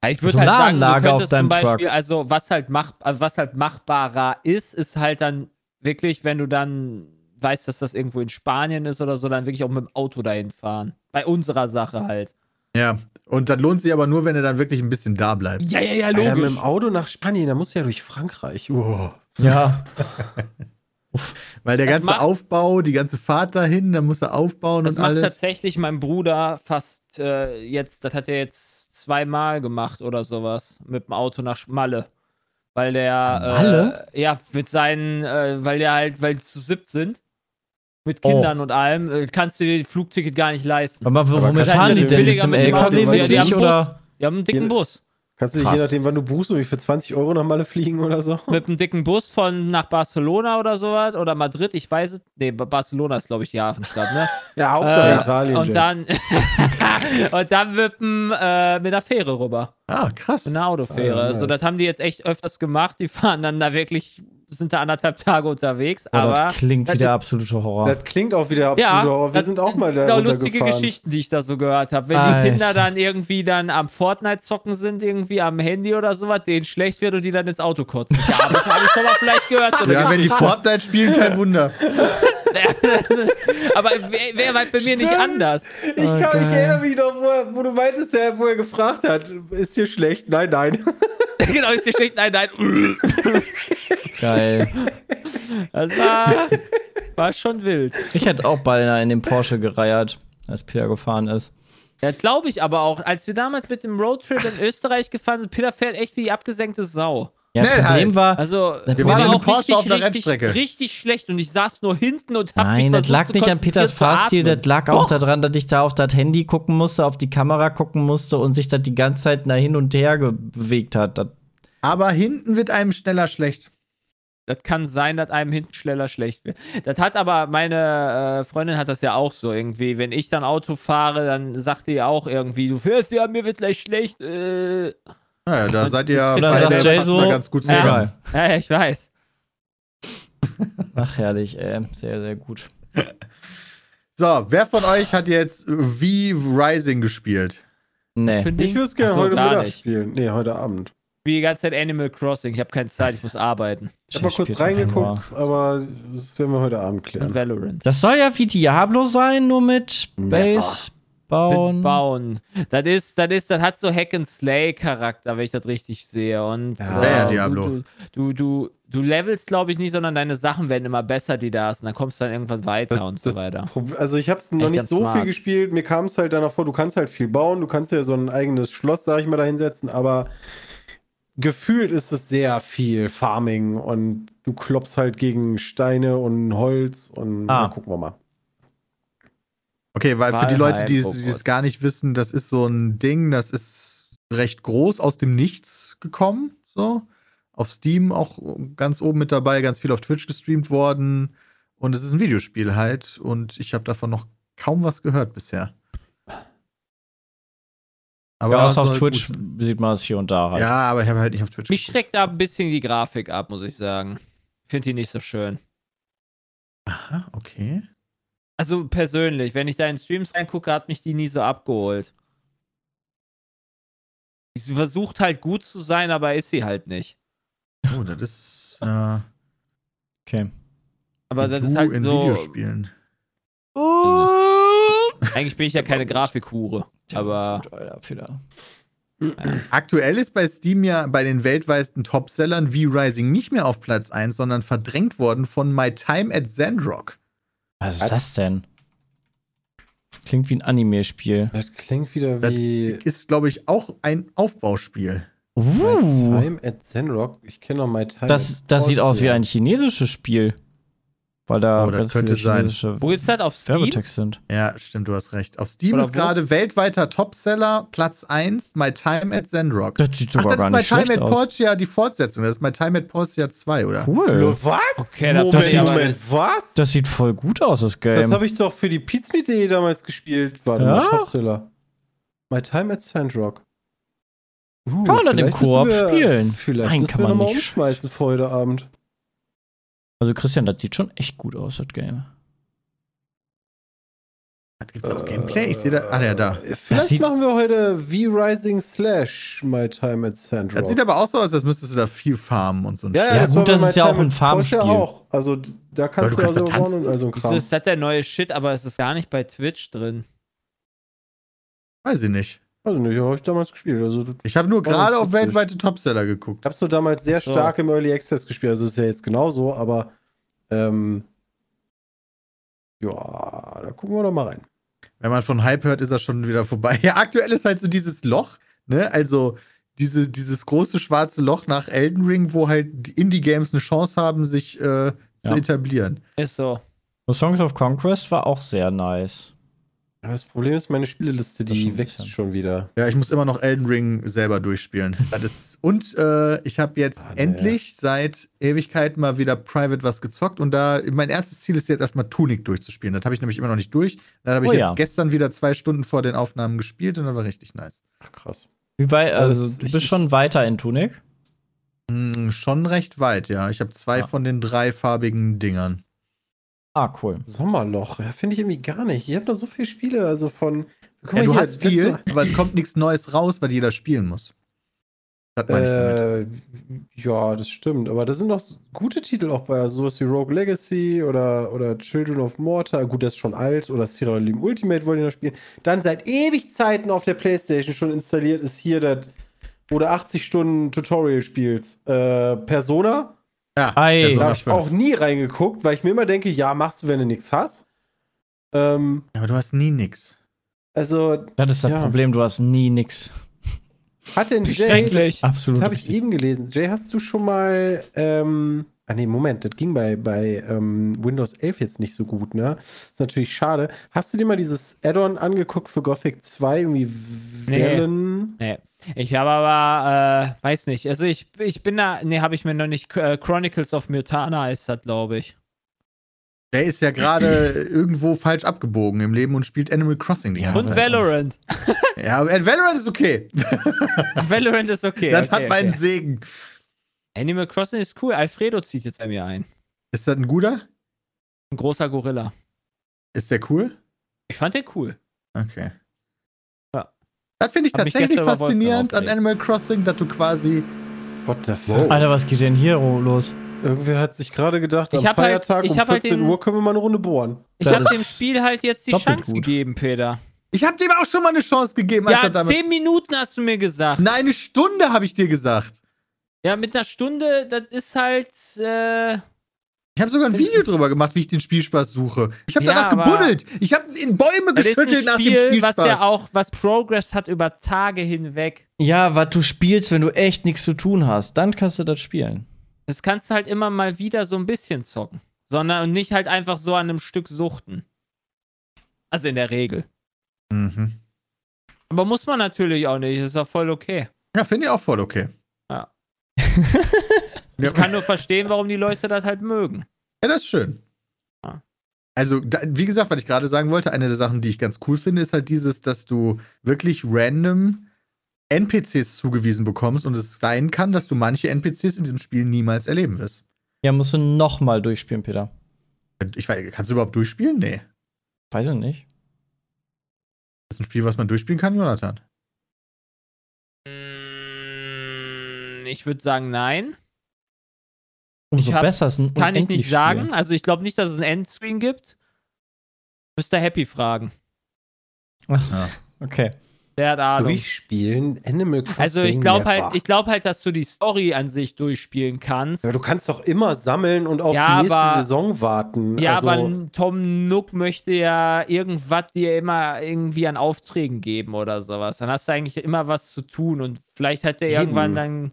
Ja, ich würde So halt sagen, du Solaranlage auf könntest zum deinem Beispiel, also was halt mach, also was halt machbarer ist, ist halt dann wirklich, wenn du dann weißt, dass das irgendwo in Spanien ist oder so, dann wirklich auch mit dem Auto dahin fahren. Bei unserer Sache halt. Ja, und das lohnt sich aber nur, wenn du dann wirklich ein bisschen da bleibst. Ja, ja, ja, Alter, mit logisch. dem Auto nach Spanien, da musst du ja durch Frankreich. So. Ja. Weil der Das ganze macht- Aufbau, die ganze Fahrt dahin, dann muss er aufbauen Das und macht alles. tatsächlich mein Bruder fast äh, jetzt, das hat er jetzt zweimal gemacht oder sowas mit dem Auto nach Malle. Weil der, Malle? Äh, ja, mit seinen, äh, weil der halt, weil die zu siebt sind, mit Oh. Kindern und allem, äh, kannst du dir das Flugticket gar nicht leisten. Aber womit fahren die denn? Mit billiger dem LKW weil die wirklich haben oder? Wir haben einen dicken Ja. Bus. Kannst du Krass. je nachdem, wann du buchst, irgendwie für 20 Euro nach Malle fliegen oder so? Mit einem dicken Bus von nach Barcelona oder sowas oder Madrid, ich weiß es. Nee, Ba- Barcelona ist, glaube ich, die Hafenstadt, ne? Ja, Hauptsache Äh, Italien. und dann und dann mit, dem, äh, mit der Fähre rüber. ah, krass. Mit einer Autofähre. Ah, nice. So, das haben die jetzt echt öfters gemacht. Die fahren dann da wirklich, sind da anderthalb Tage unterwegs. Oh, aber das klingt wie das der ist- absolute Horror. Das klingt auch wieder absolut ja, Horror. Wir das sind auch mal da sind auch lustige. Geschichten, die ich da so gehört habe. Wenn Alter. die Kinder dann irgendwie dann am Fortnite zocken sind, irgendwie am Handy oder sowas, denen schlecht wird und die dann ins Auto kotzen. Ja, das habe ich schon mal vielleicht gehört. So Ja, wenn die. Fortnite spielen, kein Wunder. aber wär halt bei mir nicht Stimmt. anders. Ich, Oh, kann, ich geil. erinnere mich noch, wo, wo du meintest, wo er gefragt hat, ist dir schlecht? Nein, nein. genau, ist dir schlecht? Nein, nein. Geil. Das war, war schon wild. Ich hätte auch beinahe in den Porsche gereiert, als Peter gefahren ist. Ja, glaube ich aber auch. Als wir damals mit dem Roadtrip in Österreich gefahren sind, Peter fährt echt wie die abgesenkte Sau. Ja, Schnell Problem halt. war, Also, Wir waren auch Porsche richtig, auf richtig, Rennstrecke. richtig schlecht und ich saß nur hinten und hab Nein, mich das lag nicht an Peters Fahrstil, das lag auch daran, dass ich da auf das Handy gucken musste, auf die Kamera gucken musste und sich das die ganze Zeit nach hin und her bewegt hat. Das, Aber hinten wird einem schneller schlecht. Das kann sein, dass einem hinten schneller schlecht wird. Das hat aber, meine äh, Freundin hat das ja auch so irgendwie. Wenn ich dann Auto fahre, dann sagt die auch irgendwie, du fährst ja, mir wird gleich schlecht. Äh. Naja, da seid ihr Jay passen so, ganz gut ja. zusammen. Ja, ich weiß. ach, herrlich, ey. Sehr, sehr gut. So, wer von euch hat jetzt wie Rising gespielt? Nee. Finde Ich würde es gerne so, heute gar Mittag nicht. spielen. Nee, heute Abend. Wie die ganze Zeit Animal Crossing. Ich habe keine Zeit, ich muss arbeiten. Ich habe mal kurz reingeguckt, aber das werden wir heute Abend Und klären. Valorant. Das soll ja wie Diablo sein, nur mit Base bauen. Mit Bauen. Das ist, das ist, das hat so Hack and Slay Charakter, wenn ich das richtig sehe. Und Ja, wär ja äh, Diablo. Du, du, du, du levelst, glaube ich, nicht, sondern deine Sachen werden immer besser, die da hast. Und dann kommst du dann irgendwann weiter Das- und so weiter. Prob- Also ich habe es noch Echt nicht so smart. viel gespielt. Mir kam es halt danach vor, du kannst halt viel bauen, du kannst ja so ein eigenes Schloss, sag ich mal, da hinsetzen, aber gefühlt ist es sehr viel Farming und du klopfst halt gegen Steine und Holz und Ah. gucken wir mal. Okay, weil für die Leute, die es Hogwarts. gar nicht wissen, das ist so ein Ding, das ist recht groß aus dem Nichts gekommen. So. Auf Steam auch ganz oben mit dabei, ganz viel auf Twitch gestreamt worden. Und es ist ein Videospiel halt. Und ich habe davon noch kaum was gehört bisher. Aber ja, auf Twitch gut sieht man es hier und da halt. Ja, aber ich habe halt nicht auf Twitch. Mich geguckt. schreckt da ein bisschen die Grafik ab, muss ich sagen. Ich finde die nicht so schön. Aha, okay. Also persönlich, wenn ich da in Streams reingucke, hat mich die nie so abgeholt. Sie versucht halt gut zu sein, aber ist sie halt nicht. Oh, das ist. Äh, Okay. Aber das ist halt in so. Videospielen. Eigentlich bin ich ja keine Grafikhure. Aber Gut, Alter, Peter. Aktuell ist bei Steam ja bei den weltweiten Topsellern wie Rising nicht mehr auf Platz 1, sondern verdrängt worden von My Time at Zandrock. Was ist das denn? Das klingt wie ein Anime-Spiel. Das klingt wieder Das wie ist, glaube ich, auch ein Aufbauspiel. My Uh, Time at Zenrock. Ich kenne noch My Time das, at das sieht aus wie ein chinesisches Spiel. Weil da Oh, das ganz könnte viele sein. wo gibt's das auf Steam? Werbetext sind. Ja, stimmt, du hast recht. Auf Steam Oder ist gerade weltweiter Topseller, Platz 1, My Time at Zandrock. Das sieht Ach, sogar das gar ist My Time at aus. Portia, die Fortsetzung. Das ist My Time at Portia 2, oder? Cool. Was? Okay, das Moment, sieht- Moment, was? Das sieht voll gut aus, das Das Game. habe ich doch für die Pizmeet.de damals gespielt. Warte Ja? mal, Topseller. My Time at Sandrock. Uh, Kann man das im Koop spielen? Vielleicht Nein, müssen kann wir man nochmal nicht. umschmeißen vor heute Abend. Also Christian, das sieht schon echt gut aus, das Game. Gibt es auch Gameplay? Ich sehe da. Ah, ja, da. Äh, Vielleicht sieht- machen wir heute V-Rising Slash My Time at Sandrock. Das sieht aber auch so aus, als müsstest du da viel farmen und so ein ja, ja, Ja, das gut, das ist ja auch ein Farmspiel. auch. Also da kannst du du, kannst also tanzen. und also Kram. ist das der neue Shit, aber es ist gar nicht bei Twitch drin? Weiß ich nicht. Also nicht, habe ich damals gespielt. Also Ich habe nur das gerade auf weltweite Topseller geguckt. Ich habe so damals sehr So. stark im Early Access gespielt. Also ist ja jetzt genauso, aber ähm, ja, da gucken wir doch mal rein. Wenn man von Hype hört, ist er schon wieder vorbei. Ja, aktuell ist halt so dieses Loch, ne? Also diese, dieses große schwarze Loch nach Elden Ring, wo halt die Indie-Games eine Chance haben, sich äh, zu Ja. etablieren. Ist so. So Songs of Conquest war auch sehr nice. Aber Das Problem ist, meine Spieleliste, schon die ein wächst schon wieder. Ja, ich muss immer noch Elden Ring selber durchspielen. Das ist, und äh, ich habe jetzt Ah, endlich seit Ewigkeit mal wieder Private was gezockt und da mein erstes Ziel ist jetzt erstmal Tunic durchzuspielen. Das habe ich nämlich immer noch nicht durch. Dann habe ich Oh jetzt ja. gestern wieder zwei Stunden vor den Aufnahmen gespielt und das war richtig nice. Ach, krass. Wie weit, also du ich- bist schon weiter in Tunic? Hm, schon recht weit, ja. Ich habe zwei Ah. von den drei farbigen Dingern. Ah, cool. Sommerloch, ja, finde ich irgendwie gar nicht. Ihr habt da so viele Spiele, also von. Guck Ja, mal du hast viel, aber kommt nichts Neues raus, weil jeder spielen muss. Das meine ich damit. Äh, ja, das stimmt. Aber da sind doch gute Titel auch bei, also sowas wie Rogue Legacy oder, oder Children of Mortar. Gut, das ist schon alt. Oder Sierra Leone Ultimate wollen die noch spielen. Dann seit ewig Zeiten auf der Playstation schon installiert ist hier das, wo du 80 Stunden Tutorial spielst. Äh, Persona. Ja, Ei. Da habe ich 5. auch nie reingeguckt, weil ich mir immer denke, ja, machst du, wenn du nichts hast. Ähm, Aber du hast nie nix. also, Das ist das Ja. Problem, du hast nie nix. hat denn Jay. Absolut. Das habe ich eben gelesen. Jay, hast du schon mal. Ähm, ah, nee, Moment, das ging bei, bei ähm, Windows 11 jetzt nicht so gut, ne? Ist natürlich schade. Hast du dir mal dieses Add-on angeguckt für Gothic 2? Irgendwie Nee. Wellen? Nee. Ich habe aber, äh, weiß nicht. Also ich, ich bin da, nee, habe ich mir noch nicht. Äh, Chronicles of Mutana ist das, glaube ich. Der ist ja gerade irgendwo falsch abgebogen im Leben und spielt Animal Crossing die ganze Und Zeit. Valorant. Ja, aber Valorant ist okay. Valorant ist okay. das okay, hat meinen okay. Segen. Animal Crossing ist cool. Alfredo zieht jetzt bei mir ein. Ist das ein guter? Ein großer Gorilla. Ist der cool? Ich fand den cool. Okay. Das finde ich Hab tatsächlich faszinierend an. Animal Crossing, dass du quasi. What the fuck? Wow. Alter, was geht denn hier los? Irgendwer hat sich gerade gedacht, Ich am halt- Feiertag ich um hab halt 14 den- Uhr können wir mal eine Runde bohren. Ich habe dem Spiel halt jetzt die Chance gut. gegeben, Peter. Ich habe dem auch schon mal eine Chance gegeben, als Ja, damit. zehn Minuten hast du mir gesagt. Nein, eine Stunde habe ich dir gesagt. Ja, mit einer Stunde, das ist halt. Äh, Ich habe sogar ein Video drüber gemacht, wie ich den Spielspaß suche. Ich habe Ja, danach gebuddelt. Ich habe in Bäume geschüttelt nach dem Spiel, Spielspaß. was ja auch, was Progress hat über Tage hinweg. Ja, was du spielst, wenn du echt nichts zu tun hast, dann kannst du das spielen. Das kannst du halt immer mal wieder so ein bisschen zocken. Sondern nicht halt einfach so an einem Stück suchten. Also in der Regel. mhm. Aber muss man natürlich auch nicht. Das ist auch voll okay. Ja, finde ich auch voll okay. Ja. ja, Ich kann nur verstehen, warum die Leute das halt mögen. ja, das ist schön. Ja. Also, da, wie gesagt, was ich gerade sagen wollte, eine der Sachen, die ich ganz cool finde, ist halt dieses, dass du wirklich random NPCs zugewiesen bekommst und es sein kann, dass du manche NPCs in diesem Spiel niemals erleben wirst. Ja, musst du noch mal durchspielen, Peter. Ich weiß, kannst du überhaupt durchspielen? Nee. Weiß ich nicht. Das ist ein Spiel, was man durchspielen kann, Jonathan. Mm, Ich würde sagen, nein. Umso Ich hab's- besser ist ein Kann ich nicht sagen. Also ich glaube nicht, dass es ein Endscreen gibt. Müsste Happy fragen. Okay. Der hat Ahnung. Durchspielen, Animal Crossing. Also ich glaube halt, ich glaube halt, dass du die Story an sich durchspielen kannst. Ja, du kannst doch immer sammeln und auf Ja, die nächste aber- Saison warten. Ja, also, aber Tom Nook möchte ja irgendwas dir immer irgendwie an Aufträgen geben oder sowas. Dann hast du eigentlich immer was zu tun und vielleicht hat der Eben. irgendwann dann.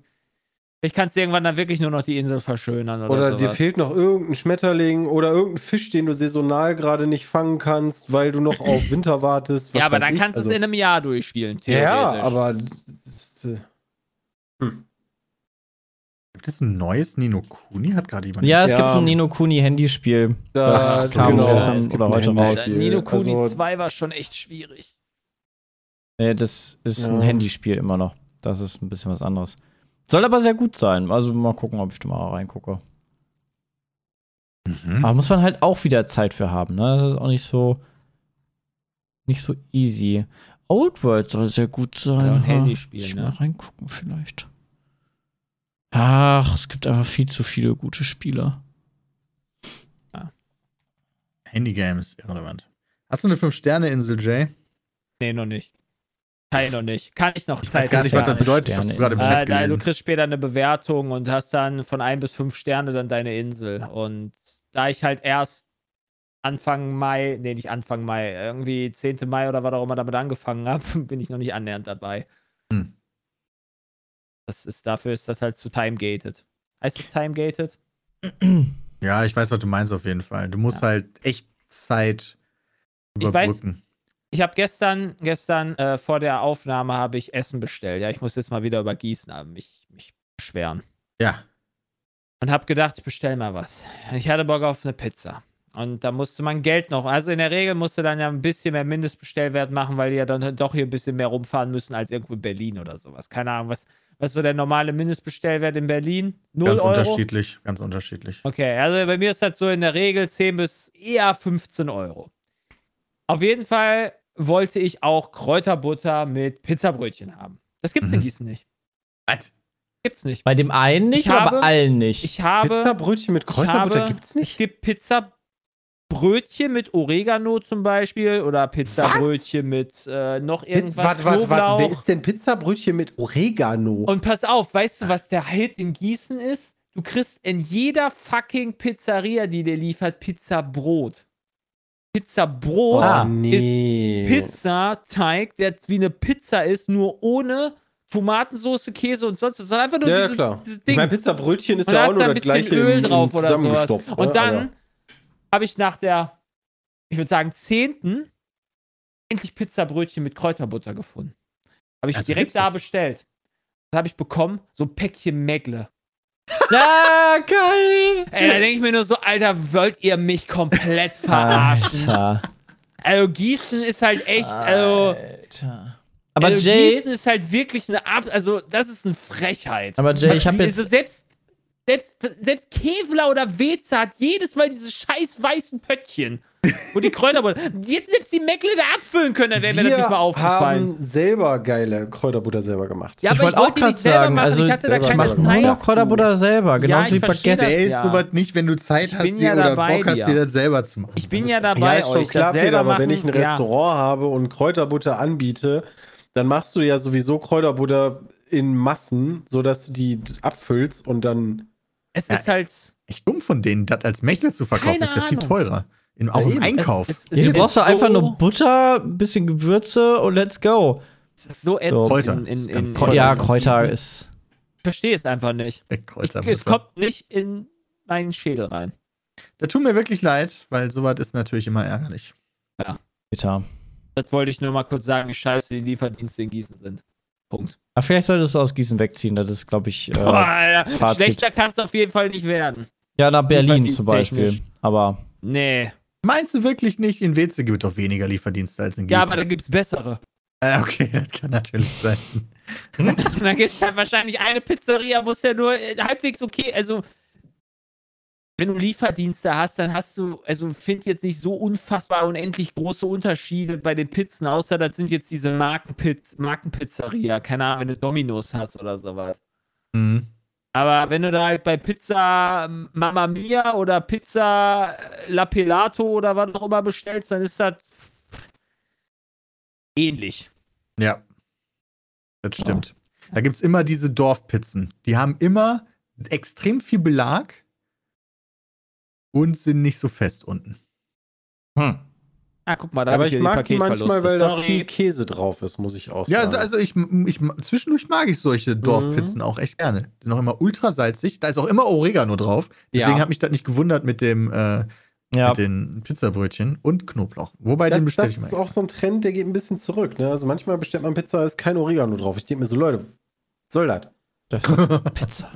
Vielleicht kannst du irgendwann dann wirklich nur noch die Insel verschönern oder, Oder sowas. dir fehlt noch irgendein Schmetterling oder irgendein Fisch, den du saisonal gerade nicht fangen kannst, weil du noch auf Winter wartest. was ja, aber dann ich. kannst du Also- es in einem Jahr durchspielen, Ja, theoretisch. aber. das ist, äh, Gibt es ein neues Nino Kuni? Hat gerade jemand. Ja, es Ja. gibt ein Nino Kuni Handyspiel. Da- Das kam genau, gestern es oder ein heute raus. Nino Kuni Also- 2 war schon echt schwierig. Nee, das ist ein Ja. Handyspiel immer noch. Das ist ein bisschen was anderes. Soll aber sehr gut sein. Also mal gucken, ob ich da mal reingucke. Mhm. Aber muss man halt auch wieder Zeit für haben, ne? Das ist auch nicht so nicht so easy. Old World soll sehr gut sein. Ja, ein ha. Handyspiel, ich ne? mal reingucken vielleicht. Ach, es gibt einfach viel zu viele gute Spieler. Handygames, irrelevant. Hast du eine 5-Sterne-Insel, Jay? Nee, noch nicht. Kann ich noch nicht. Kann ich noch. Ich weiß gar nicht, ja was das bedeutet. Sterne- gerade im Äh, Chat da, du gelesen. kriegst später eine Bewertung und hast dann von ein bis fünf Sterne dann deine Insel. Und da ich halt erst Anfang Mai, nee, nicht Anfang Mai, irgendwie 10. Mai oder was auch immer damit angefangen habe, bin ich noch nicht annähernd dabei. Hm. Das ist, dafür ist das halt zu time-gated. Heißt es time-gated? Ja, ich weiß, was du meinst auf jeden Fall. Du musst halt echt Zeit Ich weiß- überbrücken. Ich habe gestern, gestern äh, vor der Aufnahme habe ich Essen bestellt. Ja, ich muss jetzt mal wieder über Gießen äh, mich, mich beschweren. Ja. und habe gedacht, ich bestell mal was. Ich hatte Bock auf eine Pizza. Und da musste man Geld noch. Also in der Regel musste dann ja ein bisschen mehr Mindestbestellwert machen, weil die ja dann doch hier ein bisschen mehr rumfahren müssen als irgendwo in Berlin oder sowas. Keine Ahnung, was, was ist so der normale Mindestbestellwert in Berlin? 0 Ganz Euro? unterschiedlich, ganz unterschiedlich. Okay, also bei mir ist das so in der Regel 10 bis eher 15 Euro. Auf jeden Fall wollte ich auch Kräuterbutter mit Pizzabrötchen haben. Das gibt's in Mhm. Gießen nicht. Was? Gibt's nicht. Bei dem einen nicht, Ich aber habe- allen nicht. Ich habe. Pizzabrötchen mit Kräuterbutter habe- gibt's nicht. Es gibt Pizzabrötchen mit Oregano zum Beispiel oder Pizzabrötchen mit äh, noch irgendwas. Warte, warte, warte. Wer ist denn Pizzabrötchen mit Oregano? Und pass auf, weißt du, was der Hit in Gießen ist? Du kriegst in jeder fucking Pizzeria, die dir liefert, Pizzabrot. Pizzabrot Ah. nee. Pizzateig, der wie eine Pizza ist, nur ohne Tomatensauce, Käse und sonst was. Sondern einfach nur Ja, ja, diese, klar. dieses Ding. meine, Pizzabrötchen ist da ja auch nur ein das bisschen gleiche Öl drauf oder sowas. Und ne? dann Aber- habe ich nach der, ich würde sagen, zehnten endlich Pizzabrötchen mit Kräuterbutter gefunden. Habe ich Also direkt da das? bestellt. Dann habe ich bekommen, so ein Päckchen Megle. Ah, geil! Ey, da denke ich mir nur so, Alter, wollt ihr mich komplett verarschen? Alter. Also Gießen ist halt echt, also, Alter. Aber also Jay, Gießen ist halt wirklich eine Ab, also das ist eine Frechheit. aber Jay, ich habe Also jetzt selbst, selbst, selbst Kevlar oder Weze hat jedes Mal diese scheiß weißen Pöttchen, wo die Kräuter Die hätten selbst die Meckle da abfüllen können, dann wäre mir das nicht mal aufgefallen. haben selber geile Kräuterbutter selber gemacht. Ja, Ich aber wollte ich auch wollte die grad nicht selber sagen, machen, also ich hatte da selber ich keine mache machen. nur Zeit. noch Kräuterbutter selber, genauso ich wie versteh Baguette. das. Stellst ja. sowas nicht, wenn du Zeit Ich hast bin dir ja oder dabei, Bock hast, dir. das selber zu machen. Ich bin Das ja dabei, ja, euch klar, das selber aber machen. wenn ich ein ja. Restaurant habe und Kräuterbutter anbiete, dann machst du ja sowieso Kräuterbutter in Massen, sodass du die abfüllst und dann. Es Ja, ist halt. Echt dumm von denen, das als Mächtel zu verkaufen, Keine ist ja viel Ahnung. teurer. In, auch im. Einkauf. Es, es, Ja, du brauchst doch einfach so, nur Butter, ein bisschen Gewürze und let's go. Es ist so ätzend. Kräuter. In, in, in, Kräuter. ja, Kräuter ist. Ich verstehe es einfach nicht. Ich, Kräuter. es kommt nicht in meinen Schädel rein. Da tut mir wirklich leid, weil sowas ist natürlich immer ärgerlich. Bitter. Das wollte ich nur mal kurz sagen, wie scheiße die Lieferdienste in Gießen sind. Punkt. Aber vielleicht solltest du aus Gießen wegziehen, das ist, glaube ich, Boah, äh, Alter, Fazit. schlechter kann es auf jeden Fall nicht werden. ja, nach Berlin zum. Beispiel. Aber Nee. Meinst du wirklich nicht, in Weze gibt es doch weniger Lieferdienste als in Gießen? Ja, aber da gibt es bessere. Äh, okay, das kann natürlich sein. Und dann gibt es halt wahrscheinlich eine Pizzeria, wo es ja nur äh, halbwegs okay, also wenn du Lieferdienste hast, dann hast du, also find jetzt nicht so unfassbar unendlich große Unterschiede bei den Pizzen, außer das sind jetzt diese Markenpiz Markenpizzeria, keine Ahnung, wenn du Dominos hast oder sowas. Mhm. Aber wenn du da halt bei Pizza Mamma Mia oder Pizza äh, La Pelato oder was auch immer bestellst, dann ist das ähnlich. Ja. Das stimmt. Da gibt es immer diese Dorfpizzen. Die haben immer extrem viel Belag und sind nicht so fest unten. Hm. Ah, guck mal, da Aber hab ich hier mag die manchmal, weil da Sorry. viel Käse drauf ist, muss ich auch Ja, sagen. also, also ich, ich zwischendurch mag ich solche Dorfpizzen auch echt gerne. Die sind auch immer ultra salzig. Da ist auch immer Oregano drauf. Deswegen Ja. hat mich das nicht gewundert mit dem äh, Ja. mit den Pizzabrötchen und Knoblauch. Wobei den das, bestelle das ich mal. ist auch so ein Trend, der geht ein bisschen zurück. Ne? Also manchmal bestellt man Pizza, da ist kein Oregano drauf. Ich denke mir so, Leute, was soll das? Das ist Pizza.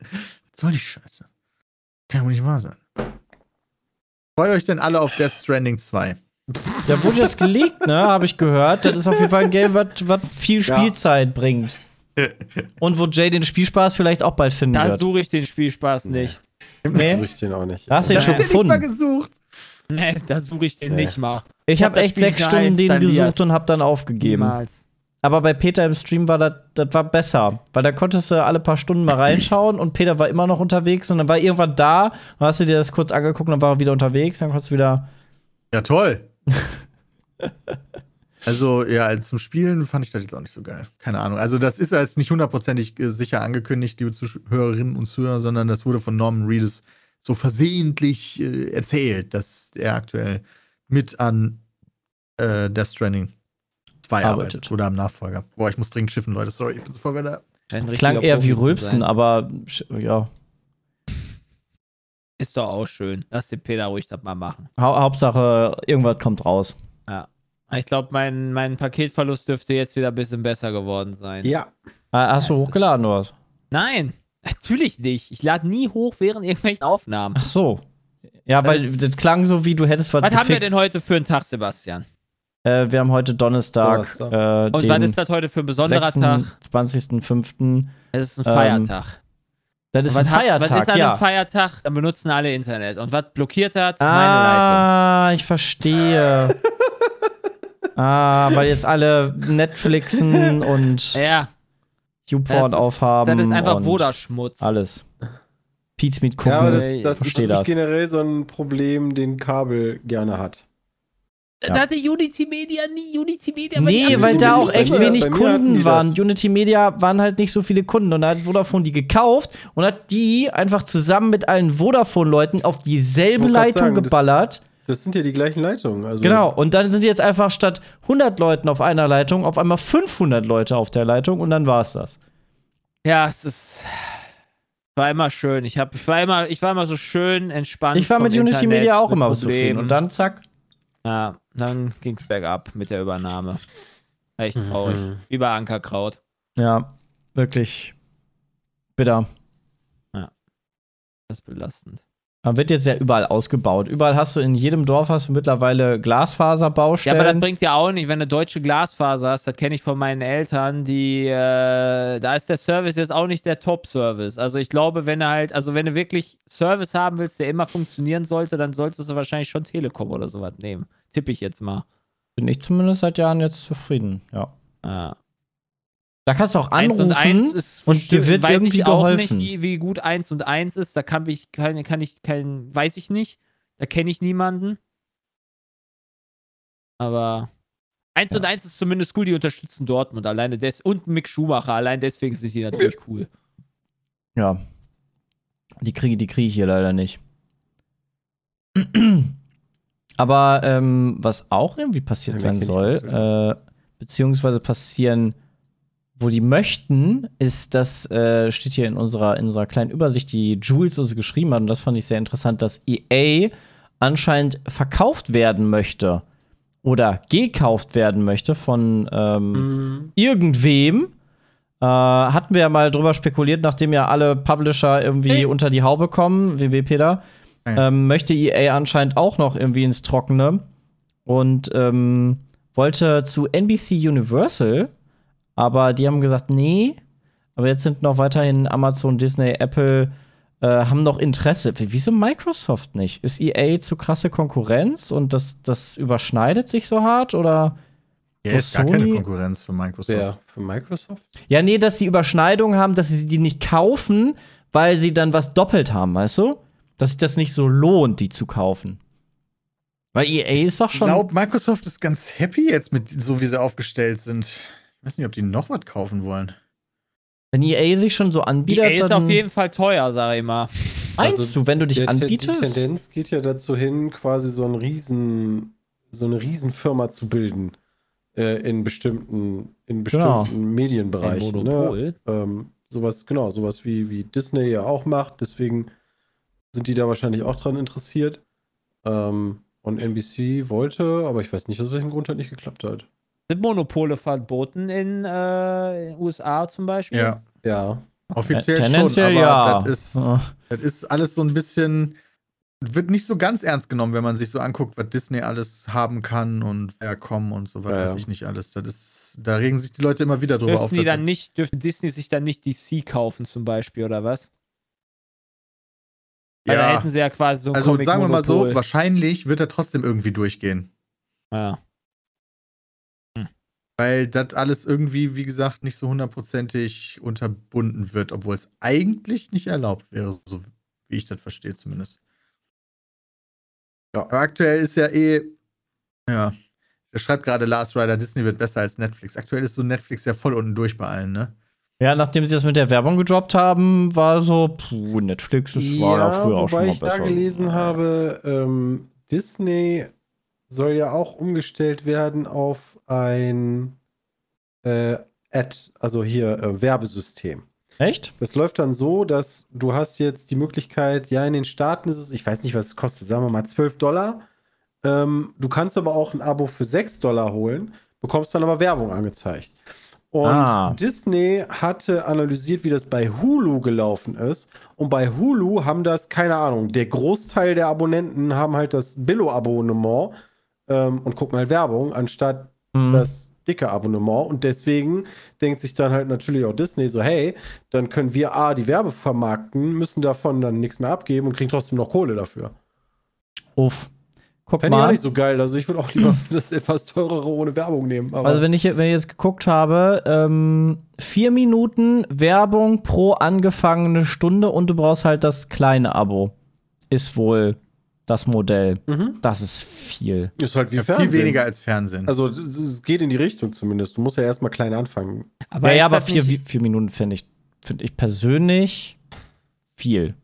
Was soll die Scheiße? Kann wohl nicht wahr sein. Freut euch denn alle auf Death Stranding 2? Ja, wurde jetzt geleakt, ne? Habe ich gehört. Das ist auf jeden Fall ein Game, was viel Ja. Spielzeit bringt. Und wo Jay den Spielspaß vielleicht auch bald finden Da wird. suche ich den Spielspaß nicht. Nee, Suche ich den auch nicht. da hast du Da den schon er nicht mal gefunden. gesucht. Nee, da suche ich den Nee. nicht mal. Ich habe das echt Spiel sechs Stunden den gesucht und habe dann aufgegeben. Niemals. Aber bei Peter im Stream war das, das war besser, weil da konntest du alle paar Stunden mal reinschauen und Peter war immer noch unterwegs und dann war irgendwann da und hast du dir das kurz angeguckt und dann war er wieder unterwegs, dann konntest du wieder. Ja, toll. also, ja, zum Spielen fand ich das jetzt auch nicht so geil. Keine Ahnung. Also, das ist jetzt nicht hundertprozentig äh, sicher angekündigt, liebe Zuhörerinnen und Zuhörer, sondern das wurde von Norman Reedus so versehentlich äh, erzählt, dass er aktuell mit an äh, Death Stranding 2 arbeitet. Arbeitet. Oder am Nachfolger. Boah, ich muss dringend schiffen, Leute. Sorry, ich bin sofort wieder. Klang eher wie Rülpsen, aber ja. Ist doch auch schön. Lass den Peter ruhig das mal machen. Hau Hauptsache, irgendwas kommt raus. Ich glaube, mein, mein Paketverlust dürfte jetzt wieder ein bisschen besser geworden sein. Ja. Hast du Das ist- hochgeladen oder was? Nein, natürlich nicht. Ich lade nie hoch während irgendwelchen Aufnahmen. Ach so. Ja, weil Das- das klang so, wie du hättest was Was haben wir gefixt. denn heute für einen Tag, Sebastian? Äh, wir haben heute Donnerstag, Donnerstag. äh, Und den wann ist das heute für ein besonderer Tag? 26.05. Es ist ein Ähm, Das ist was ein hat- Feiertag, Was ist an ja. einem Feiertag? Dann benutzen alle Internet. Und was blockiert hat? Meine Ah, ich verstehe. ah, weil jetzt alle Netflixen und Leitung. Ja. YouPorn das aufhaben. Das ist einfach Vodaschmutz. Alles. Pizza Meat gucken. Ja, aber das, ich das, das versteh ist das. generell so ein Problem, den Kabel gerne hat. Ja. Da hatte Unity Media nie. Unity Media war die Nee, weil da auch echt wenig Kunden waren. das. Unity Media waren halt nicht so viele Kunden. Und da hat Vodafone die gekauft und hat die einfach zusammen mit allen Vodafone-Leuten auf dieselbe Leitung sagen, das- geballert. Das sind ja die gleichen Leitungen. Also Genau, und dann sind jetzt einfach statt 100 Leuten auf einer Leitung auf einmal 500 Leute auf der Leitung und dann war's das. Ja, es ist. War immer schön. Ich, hab, ich, war immer, ich war immer so schön entspannt. Ich war mit Unity Internet, Media auch immer zufrieden. Und dann zack. Ja, dann ging's bergab mit der Übernahme. Echt Mhm. traurig. Wie bei Ankerkraut. Ja, wirklich bitter. Das ist belastend. Man wird jetzt ja überall ausgebaut. Überall hast du in jedem Dorf hast du mittlerweile Ja, aber das Glasfaserbaustellen. bringt ja auch nicht, wenn du deutsche Glasfaser hast, das kenne ich von meinen Eltern, die, äh, da ist der Service jetzt auch nicht der Top-Service. Also ich glaube, wenn du halt, also wenn du wirklich Service haben willst, der immer funktionieren sollte, dann solltest du wahrscheinlich schon Telekom oder sowas nehmen. Tippe ich jetzt mal. Bin ich zumindest seit Jahren jetzt zufrieden. Ja. Ja. Da kannst du auch Eins anrufen. und eins ist und dir wird weiß irgendwie ich auch geholfen. nicht, wie, wie gut eins und eins ist. Da kann ich, kann, kann ich kein, weiß ich nicht. Da kenne ich niemanden. Aber eins Ja. und eins ist zumindest cool, die unterstützen Dortmund alleine des und Mick Schumacher, allein deswegen sind die natürlich cool. Ja. Die kriege die krieg ich hier leider nicht. Aber ähm, was auch irgendwie passiert Ja, sein soll, äh, beziehungsweise passieren, wo die möchten, ist, das äh, steht hier in unserer, in unserer kleinen Übersicht, die Jules uns geschrieben hat, und das fand ich sehr interessant, dass EA anscheinend verkauft werden möchte oder gekauft werden möchte von ähm, Mhm. irgendwem. Äh, hatten wir ja mal drüber spekuliert, nachdem ja alle Publisher irgendwie Hey. unter die Haube kommen, WB Peter, Ja. ähm, möchte EA anscheinend auch noch irgendwie ins Trockene. Und ähm, wollte zu NBC Universal, aber die haben gesagt, nee. Aber jetzt sind noch weiterhin Amazon, Disney, Apple äh, haben noch Interesse. Wieso Microsoft nicht? Ist EA zu krasse Konkurrenz und das, das überschneidet sich so hart oder? Ja, so ist gar keine Sony? Konkurrenz für Microsoft. Wer? Für Microsoft? Ja, nee, dass sie Überschneidungen haben, dass sie die nicht kaufen, weil sie dann was doppelt haben, weißt du? Dass sich das nicht so lohnt, die zu kaufen. Weil EA ist doch Ich schon. glaube, Microsoft ist ganz happy jetzt mit so, wie sie aufgestellt sind. Ich weiß nicht, ob die noch was kaufen wollen. wenn EA sich schon so anbietet, ist dann auf jeden Fall teuer, sag ich mal. meinst Also, du, wenn du dich Der Te- anbietest? Die Tendenz geht ja dazu hin, quasi so ein Riesen, so eine Riesenfirma zu bilden äh, in bestimmten, in Genau. bestimmten Ein Medienbereichen. Monopol. Ne? Ähm, sowas, genau, sowas wie, wie Disney ja auch macht, deswegen sind die da wahrscheinlich auch dran interessiert. Ähm, und NBC wollte, aber ich weiß nicht, aus welchem Grund halt nicht geklappt hat. Sind Monopole verboten in äh, USA zum Beispiel? Ja. Ja. Offiziell Äh, Tendenziell schon, aber ja. das, ist, Ja. das ist alles so ein bisschen, wird nicht so ganz ernst genommen, wenn man sich so anguckt, was Disney alles haben kann und wer kommen und so was Ja, weiß ja. ich nicht alles. Das ist, da regen sich die Leute immer wieder drüber auf. Dürfen die dass dann nicht, dürfen Disney sich dann nicht DC kaufen zum Beispiel oder was? Weil da ja, hätten sie ja quasi so ein also sagen wir mal so, wahrscheinlich wird er trotzdem irgendwie durchgehen. Ja. Weil das alles irgendwie, wie gesagt, nicht so hundertprozentig unterbunden wird, obwohl es eigentlich nicht erlaubt wäre, so wie ich das verstehe zumindest. Ja. Aber aktuell ist ja eh, ja, er schreibt gerade Last Rider, Disney wird besser als Netflix. Aktuell ist so Netflix ja voll unten durch bei allen, ne? ja, nachdem sie das mit der Werbung gedroppt haben, war so, puh, Netflix, das war ja früher auch schon wobei mal ich besser. da gelesen habe, ähm, Disney soll ja auch umgestellt werden auf ein äh, Ad, also hier äh, Werbesystem. Echt? Das läuft dann so, dass du hast jetzt die Möglichkeit, ja, in den Staaten ist es, ich weiß nicht, was es kostet, sagen wir mal 12 Dollar. Ähm, du kannst aber auch ein Abo für 6 Dollar holen, bekommst dann aber Werbung angezeigt. Und Ah. Disney hatte analysiert, wie das bei Hulu gelaufen ist. Und bei Hulu haben das, keine Ahnung, der Großteil der Abonnenten haben halt das Billo-Abonnement ähm, und gucken halt Werbung, anstatt Hm. das dicke Abonnement. Und deswegen denkt sich dann halt natürlich auch Disney so, hey, dann können wir A, die Werbe vermarkten, müssen davon dann nichts mehr abgeben und kriegen trotzdem noch Kohle dafür. Uff. Guck Fände ich auch mal. nicht so geil. Also ich würde auch lieber das etwas teurere ohne Werbung nehmen. Aber Also wenn ich, wenn ich jetzt geguckt habe, ähm, vier Minuten Werbung pro angefangene Stunde und du brauchst halt das kleine Abo. Ist wohl das Modell. mhm. Das ist viel. ist halt wie Ja, Fernsehen. viel weniger als Fernsehen. Also es- geht in die Richtung zumindest. Du musst ja erstmal klein anfangen. Aber ja, ja, ist aber vier, vier Minuten finde ich, finde ich persönlich viel.